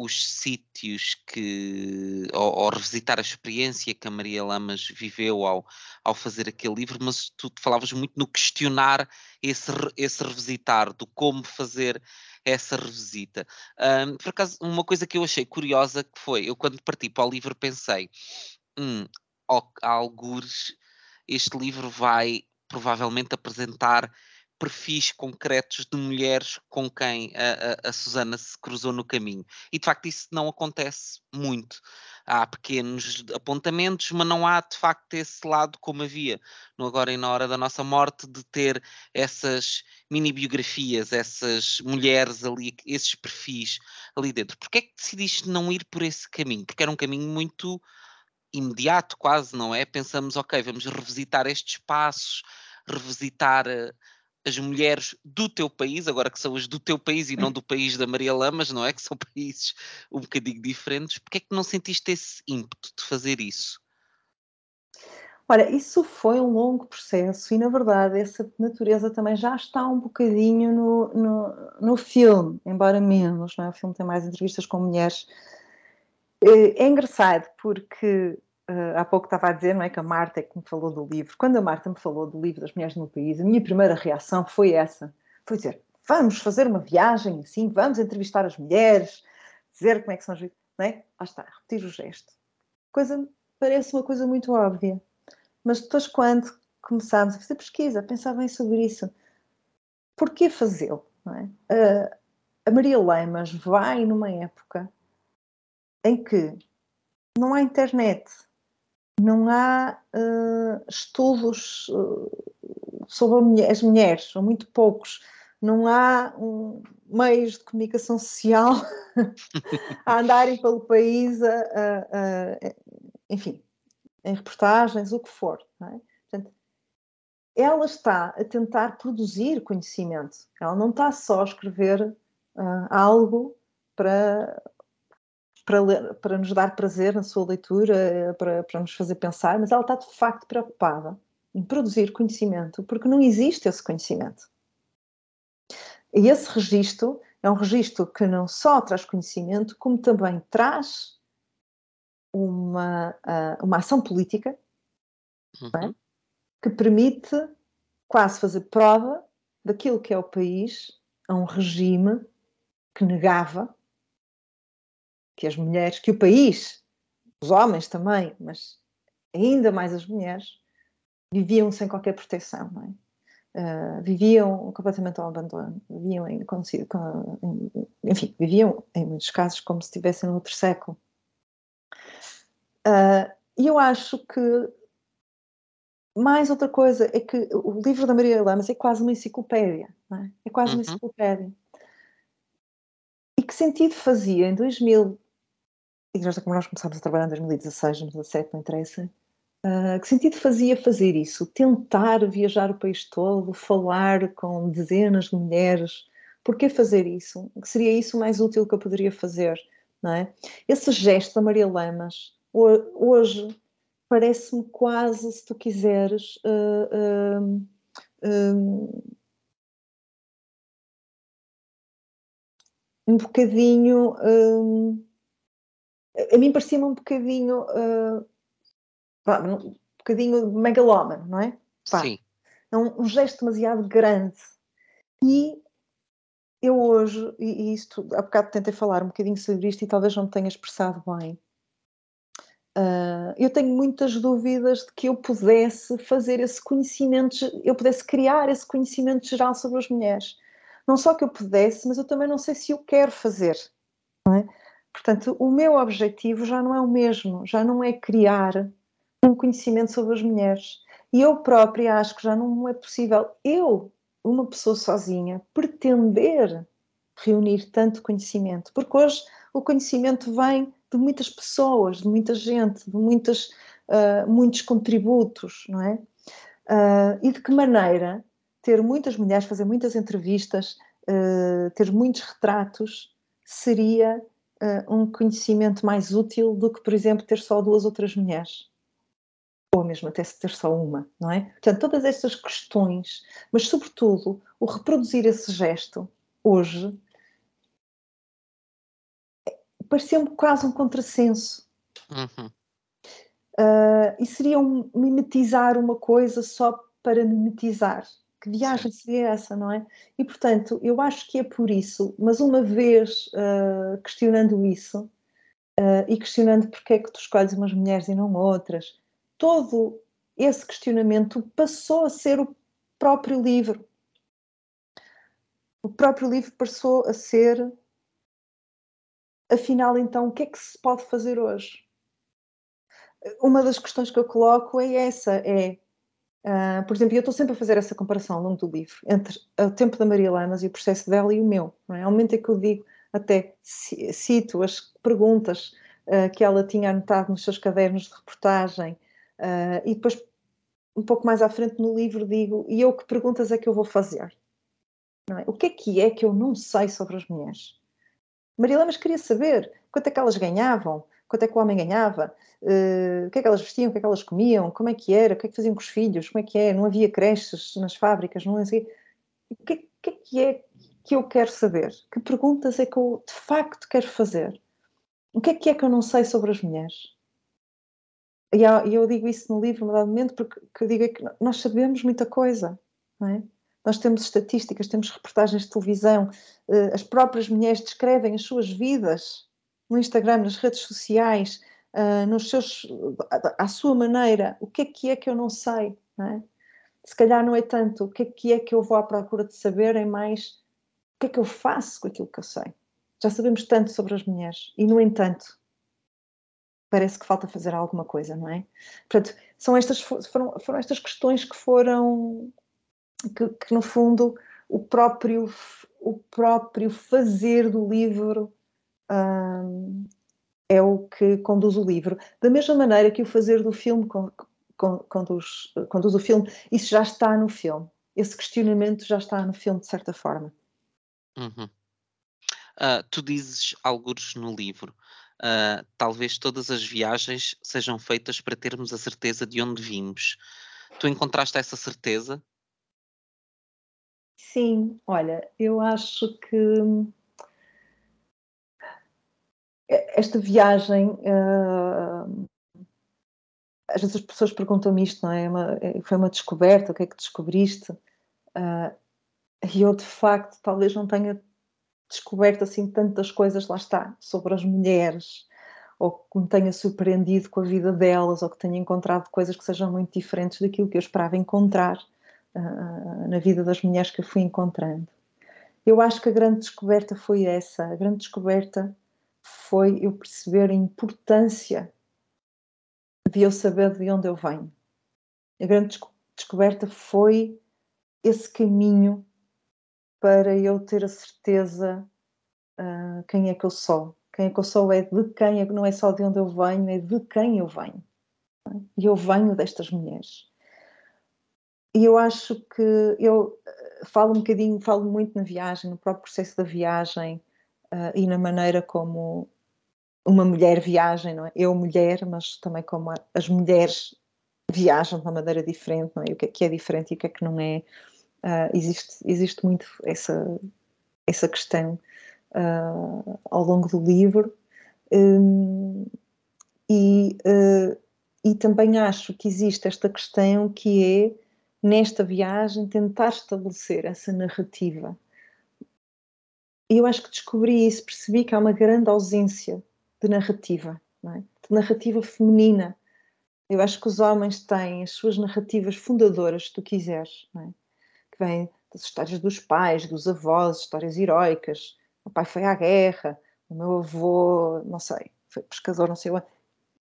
os sítios que. Ou, ou, revisitar a experiência que a Maria Lamas viveu ao, ao fazer aquele livro, mas tu falavas muito no questionar esse, esse revisitar, do como fazer essa revisita. Um, por acaso, uma coisa que eu achei curiosa que foi, eu quando parti para o livro pensei, hum, algures, este livro vai provavelmente apresentar perfis concretos de mulheres com quem a, a, a, Susana se cruzou no caminho. E de facto isso não acontece muito. Há pequenos apontamentos, mas não há de facto esse lado como havia no Agora e na Hora da Nossa Morte, de ter essas mini biografias, essas mulheres ali, esses perfis ali dentro. Porquê é que decidiste não ir por esse caminho? Porque era um caminho muito imediato, quase, não é? Pensamos, ok, vamos revisitar estes espaços, revisitar uh, as mulheres do teu país, agora que são as do teu país e não do país da Maria Lamas, não é? Que são *laughs* países um bocadinho diferentes. Porquê é que não sentiste esse ímpeto de fazer isso? Olha, isso foi um longo processo e, na verdade, essa natureza também já está um bocadinho no, no, no filme, embora menos, não é? O filme tem mais entrevistas com mulheres. Eh, é engraçado porque uh, há pouco estava a dizer, não é, que a Marta é que me falou do livro. Quando a Marta me falou do livro das mulheres no país, a minha primeira reação foi essa. Foi dizer, vamos fazer uma viagem assim, vamos entrevistar as mulheres, dizer como é que são as não é? Lá está, repetir o gesto. Coisa, parece uma coisa muito óbvia. Mas depois quando começámos a fazer pesquisa, a pensar bem sobre isso, porquê fazê-lo? É? Uh, a Maria Leimas vai numa época em que não há internet, não há uh, estudos uh, sobre as mulheres, são muito poucos. Não há um, meios de comunicação social *laughs* a andarem pelo país, a, a, a, enfim, em reportagens, o que for. É? Portanto, ela está a tentar produzir conhecimento, ela não está só a escrever uh, algo para para, ler, para nos dar prazer na sua leitura, para, para nos fazer pensar, mas ela está de facto preocupada em produzir conhecimento, porque não existe esse conhecimento. E esse registro é um registro que não só traz conhecimento, como também traz uma, uma ação política é? uhum. é? que permite quase fazer prova daquilo que é o país a um regime que negava que as mulheres, que o país, os homens também, mas ainda mais as mulheres, viviam sem qualquer proteção, é? Uh, viviam completamente ao abandono, viviam em, enfim, viviam em muitos casos como se estivessem no outro século. Uh, e eu acho que mais outra coisa é que o livro da Maria Lamas é quase uma enciclopédia, é? é? quase uma uhum. enciclopédia. E que sentido fazia em 2000 e nós, como nós começámos a trabalhar em 2016, 2017, não interessa, uh, que sentido fazia fazer isso? Tentar viajar o país todo, falar com dezenas de mulheres, por que fazer isso? Que seria isso mais útil que eu poderia fazer, não é? Esse gesto da Maria Lamas, hoje, parece-me quase, se tu quiseres, uh, uh, um bocadinho a mim parecia-me um bocadinho uh, pá, um bocadinho megalómano, não é? Pá, Sim. É um, um, gesto demasiado grande. E eu hoje, e, isto, há bocado tentei falar um bocadinho sobre isto e talvez não me tenha expressado bem. Uh, eu tenho muitas dúvidas de que eu pudesse fazer esse conhecimento, eu pudesse criar esse conhecimento geral sobre as mulheres. Não só que eu pudesse, mas eu também não sei se eu quero fazer. Não é? Portanto, o meu objetivo já não é o mesmo, já não é criar um conhecimento sobre as mulheres. E eu própria acho que já não é possível eu uma pessoa sozinha pretender reunir tanto conhecimento, porque hoje o conhecimento vem de muitas pessoas, de muita gente, de muitas, uh, muitos contributos, não é? Uh, e de que maneira ter muitas mulheres, fazer muitas entrevistas, uh, ter muitos retratos, seria um conhecimento mais útil do que, por exemplo, ter só duas outras mulheres ou mesmo até se ter só uma, não é? Portanto, todas estas questões, mas sobretudo o reproduzir esse gesto hoje parecia-me quase um contrassenso. Uhum. Uh, e seria um, mimetizar uma coisa só para mimetizar. Que viagem seria essa, não é? E portanto, eu acho que é por isso, mas uma vez uh, questionando isso uh, e questionando porque é que tu escolhes umas mulheres e não outras, todo esse questionamento passou a ser o próprio livro. O próprio livro passou a ser afinal, então, o que é que se pode fazer hoje? Uma das questões que eu coloco é essa, é, uh, por exemplo, eu estou sempre a fazer essa comparação ao longo do livro, entre o tempo da Maria Lamas e o processo dela e o meu. Não é? Ao momento em que eu digo, até cito as perguntas uh, que ela tinha anotado nos seus cadernos de reportagem, uh, e depois, um pouco mais à frente no livro, digo, e eu que perguntas é que eu vou fazer? É? O que é que é que eu não sei sobre as mulheres? Maria Lamas queria saber quanto é que elas ganhavam, quanto é que o homem ganhava, uh, o que é que elas vestiam, o que é que elas comiam, como é que era, o que é que faziam com os filhos, como é que é, não havia creches nas fábricas, não havia... O que, que é que é que eu quero saber? Que perguntas é que eu de facto quero fazer? O que é que é que eu não sei sobre as mulheres? E eu digo isso no livro, no momento, porque eu digo é que nós sabemos muita coisa, não é? Nós temos estatísticas, temos reportagens de televisão, eh, as próprias mulheres descrevem as suas vidas no Instagram, nas redes sociais, eh, nos seus, à sua maneira. O que é que é que eu não sei? Não é? Se calhar não é tanto o que é que é que eu vou à procura de saber, é mais o que é que eu faço com aquilo que eu sei. Já sabemos tanto sobre as mulheres e, no entanto, parece que falta fazer alguma coisa, não é? Portanto, são estas, foram, foram estas questões que foram que, que, no fundo o próprio o próprio fazer do livro um, é o que conduz o livro. Da mesma maneira que o fazer do filme conduz, conduz o filme isso já está no filme. Esse questionamento já está no filme de certa forma. Uhum. uh, tu dizes alguns no livro. Uh, talvez todas as viagens sejam feitas para termos a certeza de onde vimos. Tu encontraste essa certeza? Sim, olha, eu acho que esta viagem, uh, às vezes as pessoas perguntam-me isto, não é? Uma, é, foi uma descoberta, o que é que descobriste? Uh, e eu, de facto, talvez não tenha descoberto assim tantas coisas, lá está, sobre as mulheres, ou que me tenha surpreendido com a vida delas, ou que tenha encontrado coisas que sejam muito diferentes daquilo que eu esperava encontrar uh, na vida das mulheres que eu fui encontrando. Eu acho que a grande descoberta foi essa. A grande descoberta foi eu perceber a importância de eu saber de onde eu venho. A grande descoberta foi esse caminho para eu ter a certeza uh, quem é que eu sou. Quem é que eu sou é de quem, é, não é só de onde eu venho, é de quem eu venho. E eu venho destas mulheres e eu acho que eu eh, falo um bocadinho, falo muito na viagem, no próprio processo da viagem uh, e na maneira como uma mulher viaja, não é? Eu mulher, mas também como as mulheres viajam de uma maneira diferente, não é? O que é que é diferente e o que é que não é. Uh, existe, existe muito essa, essa questão uh, ao longo do livro. Um, e, e também acho que existe esta questão que é nesta viagem, tentar estabelecer essa narrativa. E eu acho que descobri isso, percebi que há uma grande ausência de narrativa, é? de narrativa feminina. Eu acho que os homens têm as suas narrativas fundadoras, se tu quiseres, é? que vêm das histórias dos pais, dos avós, histórias heroicas. O pai foi à guerra, o meu avô, não sei, foi pescador, não sei.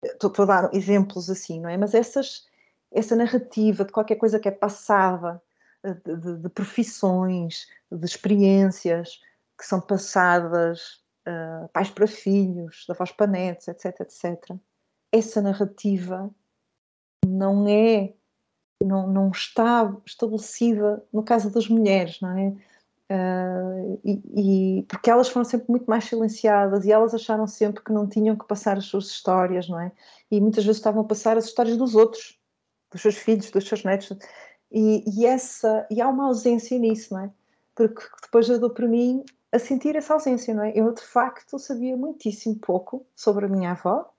Estou a dar exemplos assim, não é? Mas essas essa narrativa de qualquer coisa que é passada de, de, de profissões, de experiências que são passadas uh, pais para filhos, da voz para netos, etc, etc. Essa narrativa não é, não, não está estabelecida no caso das mulheres, não é? Uh, e, e, porque elas foram sempre muito mais silenciadas e elas acharam sempre que não tinham que passar as suas histórias, não é? E muitas vezes estavam a passar as histórias dos outros, dos seus filhos, dos seus netos, e, e essa e há uma ausência nisso, não é? Porque depois eu dou para mim a sentir essa ausência, não é? Eu de facto sabia muitíssimo pouco sobre a minha avó.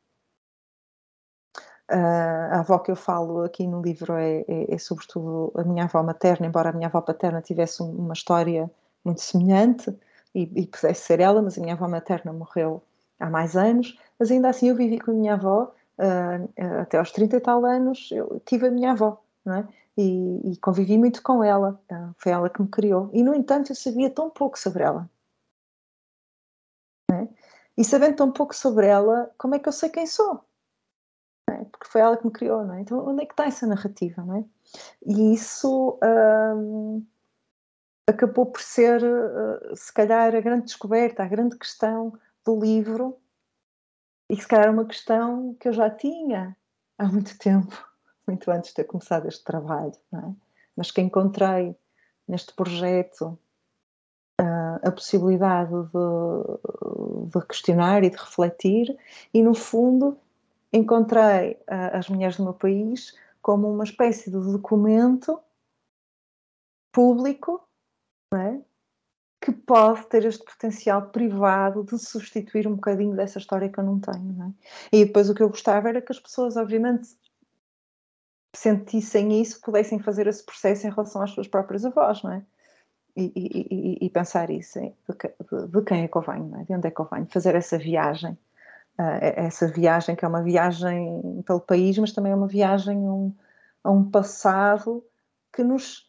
Uh, a avó que eu falo aqui no livro é, é, é, sobretudo a minha avó materna, embora a minha avó paterna tivesse uma história muito semelhante e, e, pudesse ser ela, mas a minha avó materna morreu há mais anos, mas ainda assim eu vivi com a minha avó uh, até aos 30 e tal anos, eu tive a minha avó, não é? E, e convivi muito com ela, uh, foi ela que me criou. E, no entanto, eu sabia tão pouco sobre ela. E sabendo tão pouco sobre ela, como é que eu sei quem sou? É? Porque foi ela que me criou, não é? Então, onde é que está essa narrativa, não é? E isso hum, acabou por ser, uh, se calhar, a grande descoberta, a grande questão do livro, e que se calhar uma questão que eu já tinha há muito tempo, *laughs* muito antes de ter começado este trabalho, não é? Mas que encontrei neste projeto a possibilidade de, de, questionar e de refletir, e no fundo encontrei uh, as mulheres do meu país como uma espécie de documento público é? que pode ter este potencial privado de substituir um bocadinho dessa história que eu não tenho. Não é? E depois o que eu gostava era que as pessoas, obviamente, sentissem isso, pudessem fazer esse processo em relação às suas próprias avós, não é? E, e, e, pensar isso, de, de, de, quem é que eu venho, é? de onde é que eu venho, fazer essa viagem, uh, essa viagem que é uma viagem pelo país, mas também é uma viagem a um, a um passado que nos,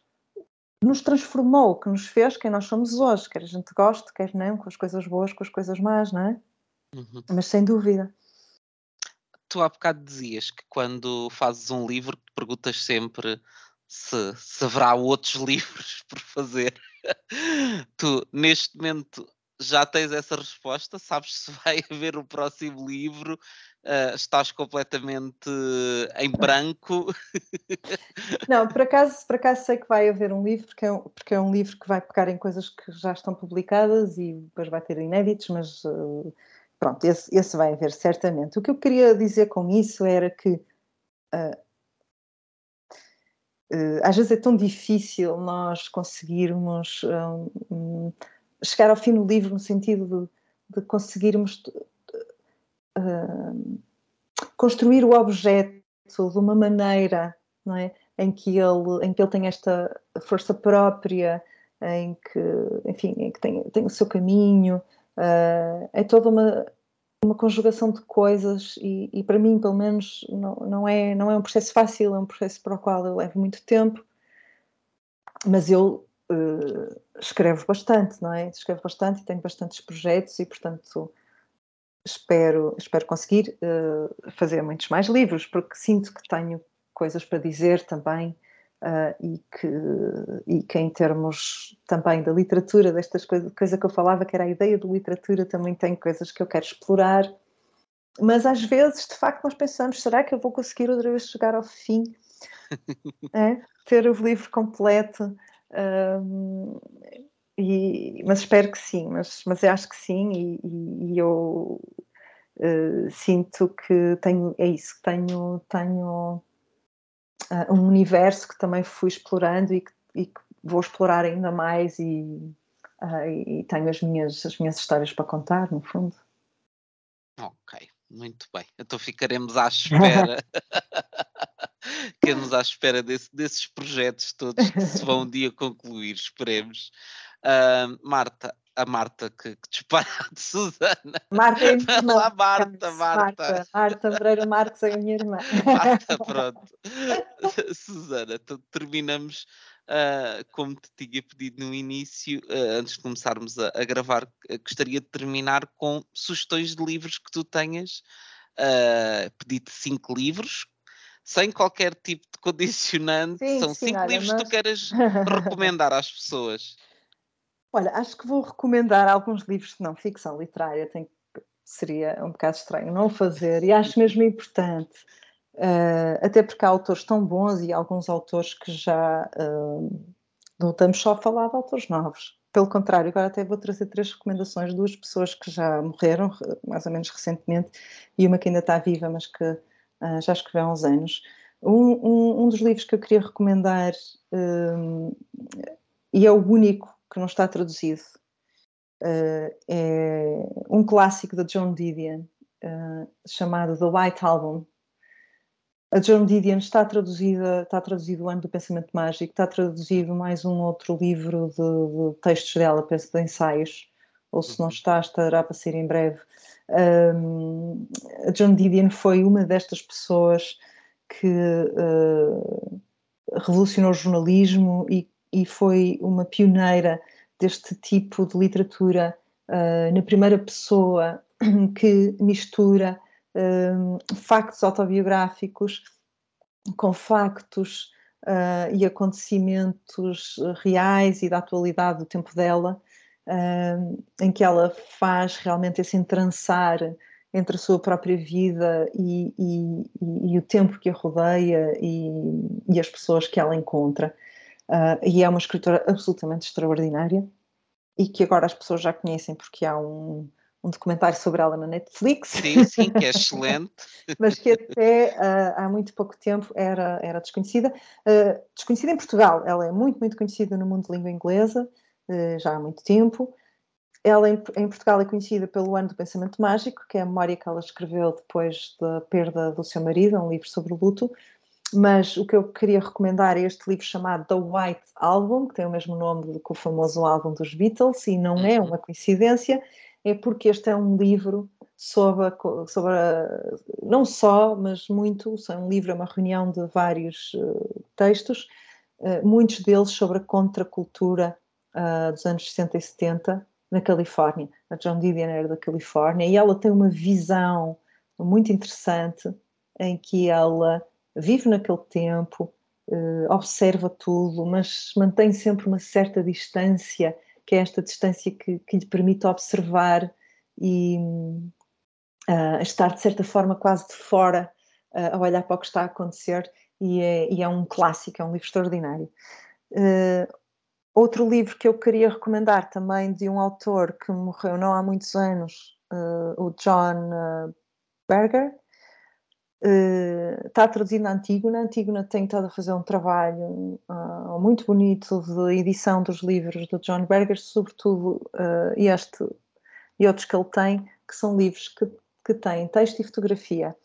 nos transformou, que nos fez quem nós somos hoje, quer a gente goste, quer não, com as coisas boas, com as coisas más, não é? Uhum. Mas sem dúvida. Tu há bocado dizias que quando fazes um livro perguntas sempre se, se haverá outros *laughs* livros por fazer. tu, neste momento, já tens essa resposta? Sabes se vai *laughs* haver o próximo livro? Uh, estás completamente em branco? *laughs* Não, por acaso, por acaso sei que vai haver um livro, porque é um, porque é um livro que vai pegar em coisas que já estão publicadas e depois vai ter inéditos, mas uh, pronto, esse, esse, vai haver certamente. O que eu queria dizer com isso era que uh, às vezes é tão difícil nós conseguirmos um, um, chegar ao fim do livro no sentido de, de conseguirmos uh, construir o objeto de uma maneira não é? em, que ele, em que ele tem esta força própria, em que, enfim, em que tem, tem o seu caminho. Uh, é toda uma, uma conjugação de coisas e, e, para mim, pelo menos, não, não, é, não é um processo fácil, é um processo para o qual eu levo muito tempo, mas eu uh, escrevo bastante, não é? Escrevo bastante e tenho bastantes projetos e, portanto, espero, espero conseguir uh, fazer muitos mais livros, porque sinto que tenho coisas para dizer também Uh, e, que, e que em termos também da literatura, destas coisas, coisa que eu falava, que era a ideia de literatura, também tem coisas que eu quero explorar, mas às vezes, de facto, nós pensamos, será que eu vou conseguir outra vez chegar ao fim? *laughs* é? Ter o livro completo? Um, e, mas espero que sim, mas, mas eu acho que sim, e, e, e eu uh, sinto que tenho, é isso, tenho, tenho uh, um universo que também fui explorando e que, e que vou explorar ainda mais e, uh, e tenho as minhas, as minhas histórias para contar, no fundo. Ok, muito bem. Então ficaremos à espera. *laughs* Ficaremos à espera desse, desses projetos todos que se vão um dia concluir, esperemos. Uh, Marta, a Marta que, que dispara *laughs* de Susana. Marta é lá, Marta, Marta. Marta, Marta Moreira Marques é a minha irmã. *laughs* Marta, pronto. *laughs* Susana, então terminamos uh, como te tinha pedido no início, uh, antes de começarmos a, a gravar, uh, gostaria de terminar com sugestões de livros que tu tenhas. Pedi-te cinco livros sem qualquer tipo de condicionante, sim, são sim, cinco livros mas... que tu queres recomendar às pessoas. Olha, acho que vou recomendar alguns livros de não ficção literária, seria um bocado estranho não fazer, e acho mesmo importante, uh, até porque há autores tão bons e alguns autores que já uh, não estamos só a falar de autores novos. Pelo contrário, agora até vou trazer três recomendações, duas pessoas que já morreram, mais ou menos recentemente, e uma que ainda está viva, mas que uh, já escreveu há uns anos. Um, um, um, dos livros que eu queria recomendar, e é o único que não está traduzido. Uh, é um clássico da John Didion, uh, chamado The White Album. A John Didion está traduzida, está traduzido o Ano do Pensamento Mágico, está traduzido mais um outro livro de, de textos dela, penso de ensaios, ou se não uhum. está, estará para ser em breve. Um, a John Didion foi uma destas pessoas que uh, revolucionou o jornalismo e e foi uma pioneira deste tipo de literatura uh, na primeira pessoa *clears throat* que mistura uh, factos autobiográficos com factos uh, e acontecimentos reais e da atualidade do tempo dela, em que ela faz realmente esse entrançar entre a sua própria vida e, e, e, e o tempo que a rodeia e, as pessoas que ela encontra. Uh, e é uma escritora absolutamente extraordinária e que agora as pessoas já conhecem porque há um, um documentário sobre ela na Netflix. Sim, sim, que é *laughs* excelente. Mas que até uh, há muito pouco tempo era, era desconhecida. Uh, desconhecida em Portugal, ela é muito, muito conhecida no mundo de língua inglesa, uh, já há muito tempo. Ela em, em, Portugal é conhecida pelo Ano do Pensamento Mágico, que é a memória que ela escreveu depois da perda do seu marido, um livro sobre o luto, mas o que eu queria recomendar é este livro chamado The White Album, que tem o mesmo nome que o famoso álbum dos Beatles, e não é uhum. uma coincidência, é porque este é um livro sobre, sobre a, não só, mas muito, é um livro, é uma reunião de vários uh, textos, uh, muitos deles sobre a contracultura uh, dos anos 60 e 70 na Califórnia. A John Didion era da Califórnia e ela tem uma visão muito interessante em que ela vive naquele tempo, uh, observa tudo, mas mantém sempre uma certa distância, que é esta distância que, que lhe permite observar e uh, estar de certa forma quase de fora uh, a olhar para o que está a acontecer e é, e é um clássico, é um livro extraordinário. outro livro que eu queria recomendar também de um autor que morreu não há muitos anos, o John Berger, Uh, está traduzido na Antígona. A Antígona tem estado a fazer um trabalho uh, muito bonito de edição dos livros do John Berger, sobretudo uh, este e outros que ele tem, que são livros que, que têm texto e fotografia.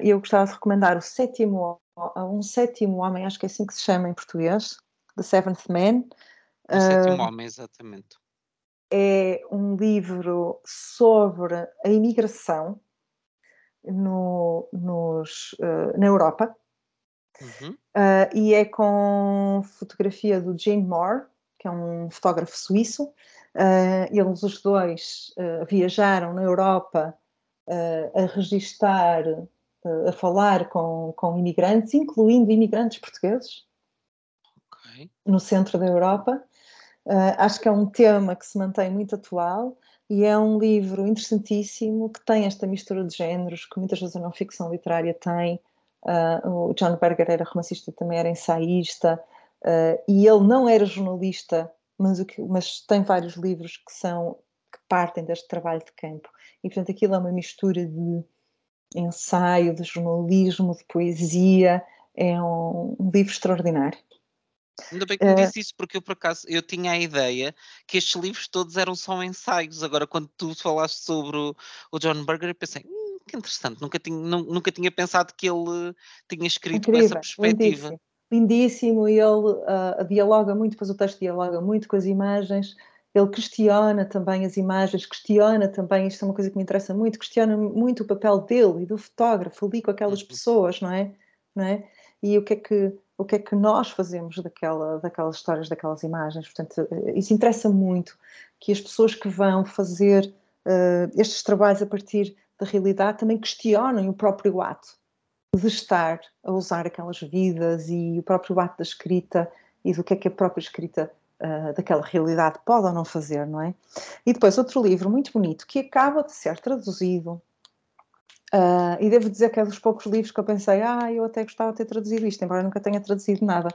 eu gostava de recomendar o sétimo, um sétimo homem, acho que é assim que se chama em português, The Seventh Man. O sétimo homem, exatamente. É um livro sobre a imigração no, nos, uh, na Europa. Uhum. Uh, e é com fotografia do Jane Moore, que é um fotógrafo suíço. Uh, eles os dois viajaram na Europa a registar, a falar com, com imigrantes, incluindo imigrantes portugueses, okay. no centro da Europa. acho que é um tema que se mantém muito atual e é um livro interessantíssimo que tem esta mistura de géneros que muitas vezes a não ficção literária tem. Uh, o John Berger era romancista, também era ensaísta, uh, e ele não era jornalista, mas, que, mas, tem vários livros que são que partem deste trabalho de campo. E portanto aquilo é uma mistura de ensaio, de jornalismo, de poesia. É um, um livro extraordinário. Ainda bem que me disse isso, porque eu por acaso eu tinha a ideia que estes livros todos eram só ensaios. Agora, quando tu falaste sobre o, o John Berger, eu pensei, hum, que interessante, nunca tinha, nunca tinha pensado que ele tinha escrito Incrível, com essa perspectiva. Lindíssimo, lindíssimo e ele uh, dialoga muito, depois o texto dialoga muito com as imagens. Ele questiona também as imagens, questiona também, isto é uma coisa que me interessa muito, questiona muito o papel dele e do fotógrafo ali com aquelas uhum. pessoas, não é? Não é? E o que é que o que é que nós fazemos daquela, daquelas histórias, daquelas imagens. Portanto, eh, isso interessa muito que as pessoas que vão fazer uh, estes trabalhos a partir da realidade também questionem o próprio ato. de estar a usar aquelas vidas e o próprio ato da escrita e do que é que a própria escrita uh, daquela realidade pode ou não fazer, não é? E depois outro livro muito bonito que acaba de ser traduzido Uh, e devo dizer que é dos poucos livros que eu pensei, ah, eu até gostava de ter traduzido isto, embora nunca tenha traduzido nada.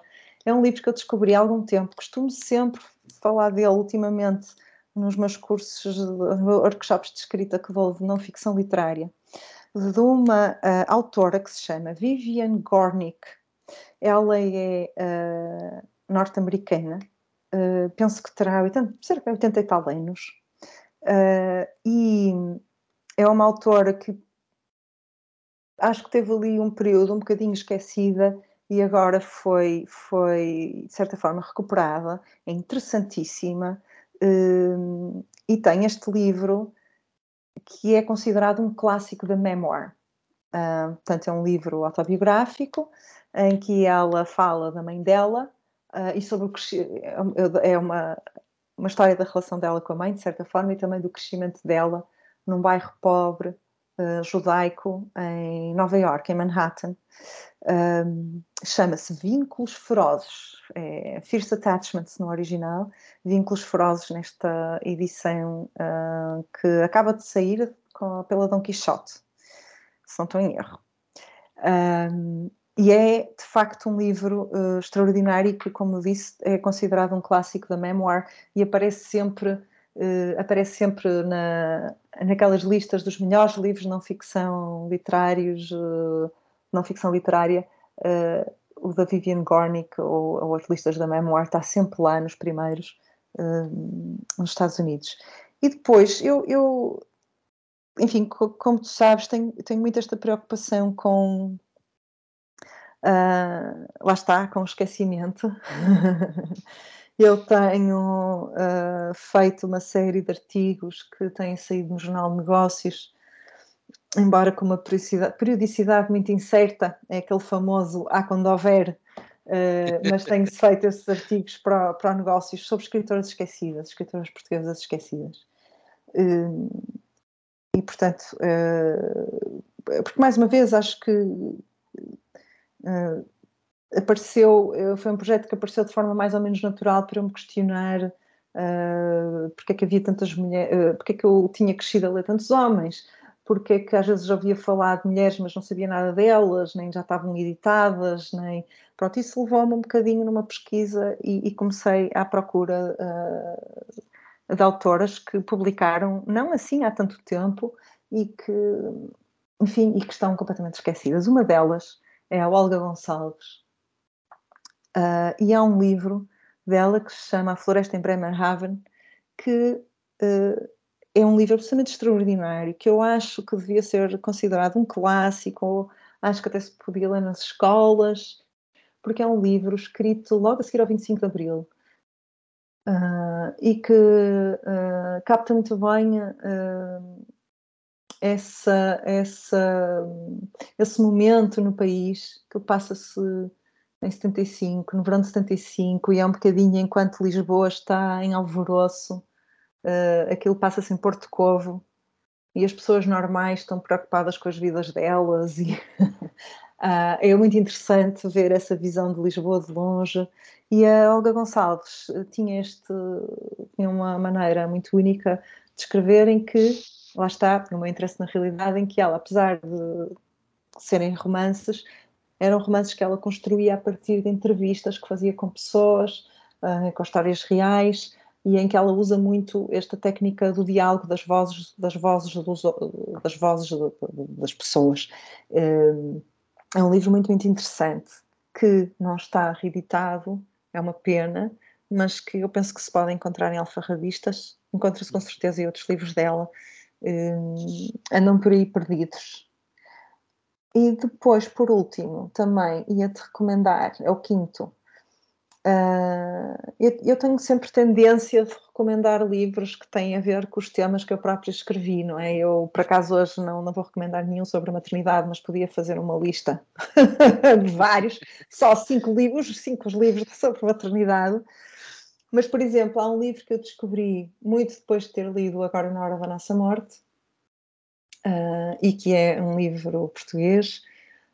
É um livro que eu descobri há algum tempo, costumo sempre falar dele ultimamente nos meus cursos, workshops de escrita que dou de não ficção literária, de uma uh, autora que se chama Vivian Gornick. Ela é uh, norte-americana, penso que terá 80, cerca de 80 e tal anos, e é uma autora que acho que teve ali um período um bocadinho esquecida e agora foi, foi de certa forma, recuperada. É interessantíssima. Um, e tem este livro que é considerado um clássico da memoir. Uh, portanto, é um livro autobiográfico em que ela fala da mãe dela uh, e sobre o crescimento. É uma, uma história da relação dela com a mãe, de certa forma, e também do crescimento dela num bairro pobre uh, judaico em Nova York, em Manhattan. Um, Chama-se Vínculos Ferozes, é Fierce Attachments no original, Vínculos Ferozes nesta edição uh, que acaba de sair com, pela Dom Quixote, se não estou em erro. Um, e é de facto um livro uh, extraordinário que, como disse, é considerado um clássico da memoir e aparece sempre uh, aparece sempre na, naquelas listas dos melhores livros não ficção literários, uh, não ficção literária, uh, o da Vivian Gornick ou, ou, as listas da Memoir está sempre lá nos primeiros nos Estados Unidos. E depois, eu, eu enfim, como tu sabes, tenho, tenho muito esta preocupação com Uh, lá está, com o esquecimento. *laughs* Eu tenho uh, feito uma série de artigos que têm saído no Jornal de Negócios, embora com uma periodicidade, periodicidade muito incerta, é aquele famoso há quando houver, uh, *laughs* mas tenho feito esses artigos para, para negócios sobre escritoras esquecidas, escritoras portuguesas esquecidas. Uh, e, portanto, porque mais uma vez acho que apareceu, eh, foi um projeto que apareceu de forma mais ou menos natural para eu me questionar uh, porque é que havia tantas mulheres, uh, porque é que eu tinha crescido a ler tantos homens, porque é que às vezes ouvia falar de mulheres, mas não sabia nada delas, nem já estavam editadas, nem. Pronto, isso levou-me um bocadinho numa pesquisa e, e comecei à procura uh, de autoras que publicaram, não assim há tanto tempo, e que, enfim, e que estão completamente esquecidas. Uma delas é a Olga Gonçalves, Uh, e há um livro dela que se chama A Floresta em Bremerhaven, que uh, é um livro absolutamente extraordinário, que eu acho que devia ser considerado um clássico, acho que até se podia ler nas escolas, porque é um livro escrito logo a seguir ao 25 de Abril. Uh, e que capta muito bem essa, essa, esse momento no país que passa-se em 75, no verão de 75, e é um bocadinho enquanto Lisboa está em alvoroço, uh, aquilo passa-se em Porto Covo, e as pessoas normais estão preocupadas com as vidas delas, e uh, *laughs* é muito interessante ver essa visão de Lisboa de longe. E a Olga Gonçalves tinha, este, tinha uma maneira muito única de escrever em que, lá está, o meu interesse na realidade, em que ela, apesar de serem romances, eram romances que ela construía a partir de entrevistas que fazia com pessoas, uh, com histórias reais, e em que ela usa muito esta técnica do diálogo das vozes das vozes dos, das vozes das pessoas. Uh, é um livro muito muito interessante que não está reeditado, é uma pena, mas que eu penso que se pode encontrar em alfarrabistas, encontra-se com certeza em outros livros dela, uh, andam por aí perdidos. E depois, por último, também ia-te recomendar, é o quinto. Uh, eu, eu, tenho sempre tendência de recomendar livros que têm a ver com os temas que eu própria escrevi, não é? Eu, por acaso, hoje não, não vou recomendar nenhum sobre a maternidade, mas podia fazer uma lista *laughs* de vários, só cinco livros, cinco livros sobre maternidade. Mas, por exemplo, há um livro que eu descobri muito depois de ter lido Agora na Hora da Nossa Morte, uh, e que é um livro português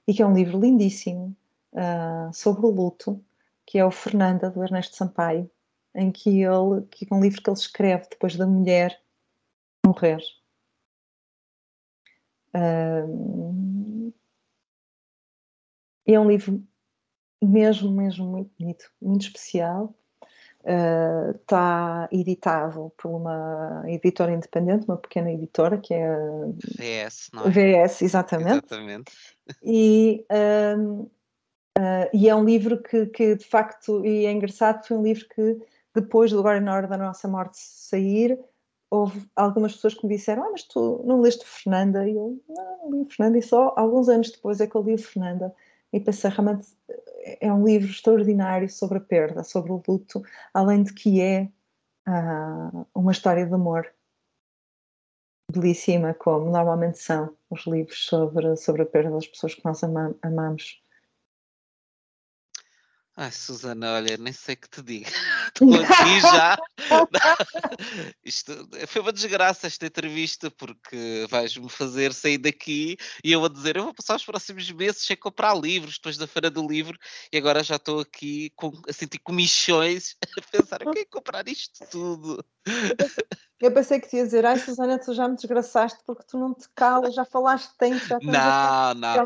e que é um livro lindíssimo uh, sobre o luto, que é o Fernanda, do Ernesto Sampaio, em que ele, que é um livro que ele escreve depois da mulher morrer. Uh, é um livro mesmo, mesmo muito bonito, muito especial. Está uh, editado por uma editora independente, uma pequena editora que é VS, não é? VS, exatamente. Exatamente. E, uh, e é um livro que, que, de facto, e é engraçado, foi um livro que depois do Agora na Hora da Nossa Morte sair, houve algumas pessoas que me disseram: Ah, mas tu não leste Fernanda? E eu, não, não li Fernanda, e só alguns anos depois é que eu li Fernanda. E pensei, realmente é um livro extraordinário sobre a perda, sobre o luto, além de que é uh, uma história de amor belíssima, como normalmente são os livros sobre, sobre a perda das pessoas que nós ama amamos. Ai, Susana, olha, nem sei o que te digo. *laughs* Estou *laughs* aqui já. *laughs* Isto foi uma desgraça esta entrevista, porque vais-me fazer sair daqui e eu a dizer: eu vou passar os próximos meses sem comprar livros depois da Feira do Livro e agora já estou aqui com, a sentir comichões *laughs* a pensar: eu quero comprar isto tudo. Eu pensei que te ia dizer, ai Susana, tu já me desgraçaste porque tu não te calas, já falaste tanto, já Não, não,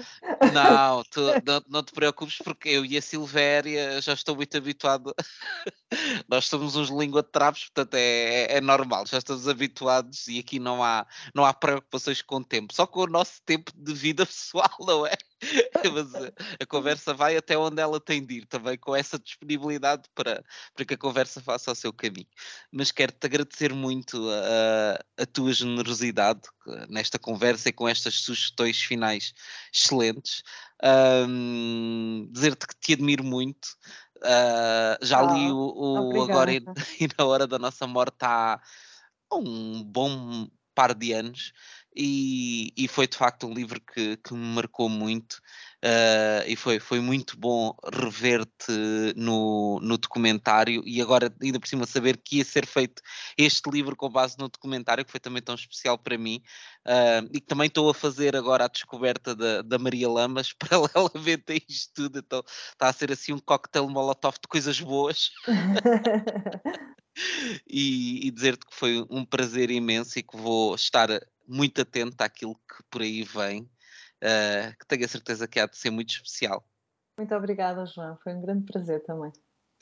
não, tu, não, não te preocupes porque eu e a Silvéria já estou muito habituado. *laughs* Nós somos uns língua de trapos, portanto é, é, é, normal, já estamos habituados e aqui não há, não há preocupações com o tempo, só com o nosso tempo de vida *laughs* pessoal, não é? *laughs* Mas a conversa vai até onde ela tem de ir, também com essa disponibilidade para, para que a conversa faça o seu caminho. Mas quero-te agradecer muito a, a, tua generosidade nesta conversa e com estas sugestões finais excelentes. Um, Dizer-te que te admiro muito. Uh, já oh, li o, o Agora e, *laughs* e, na Hora da Nossa Morte há um bom par de anos e, e, foi de facto um livro que, que me marcou muito uh, e foi, foi muito bom rever-te no, no documentário e agora ainda por cima saber que ia ser feito este livro com base no documentário que foi também tão especial para mim uh, e que também estou a fazer agora a descoberta da, da Maria Lamas *laughs* paralelamente a isto tudo, então está a ser assim um cocktail molotov de coisas boas. *laughs* *laughs* E, e dizer-te que foi um prazer imenso e que vou estar muito atento àquilo que por aí vem, uh, que tenho a certeza que há de ser muito especial. Muito obrigada, João. Foi um grande prazer também.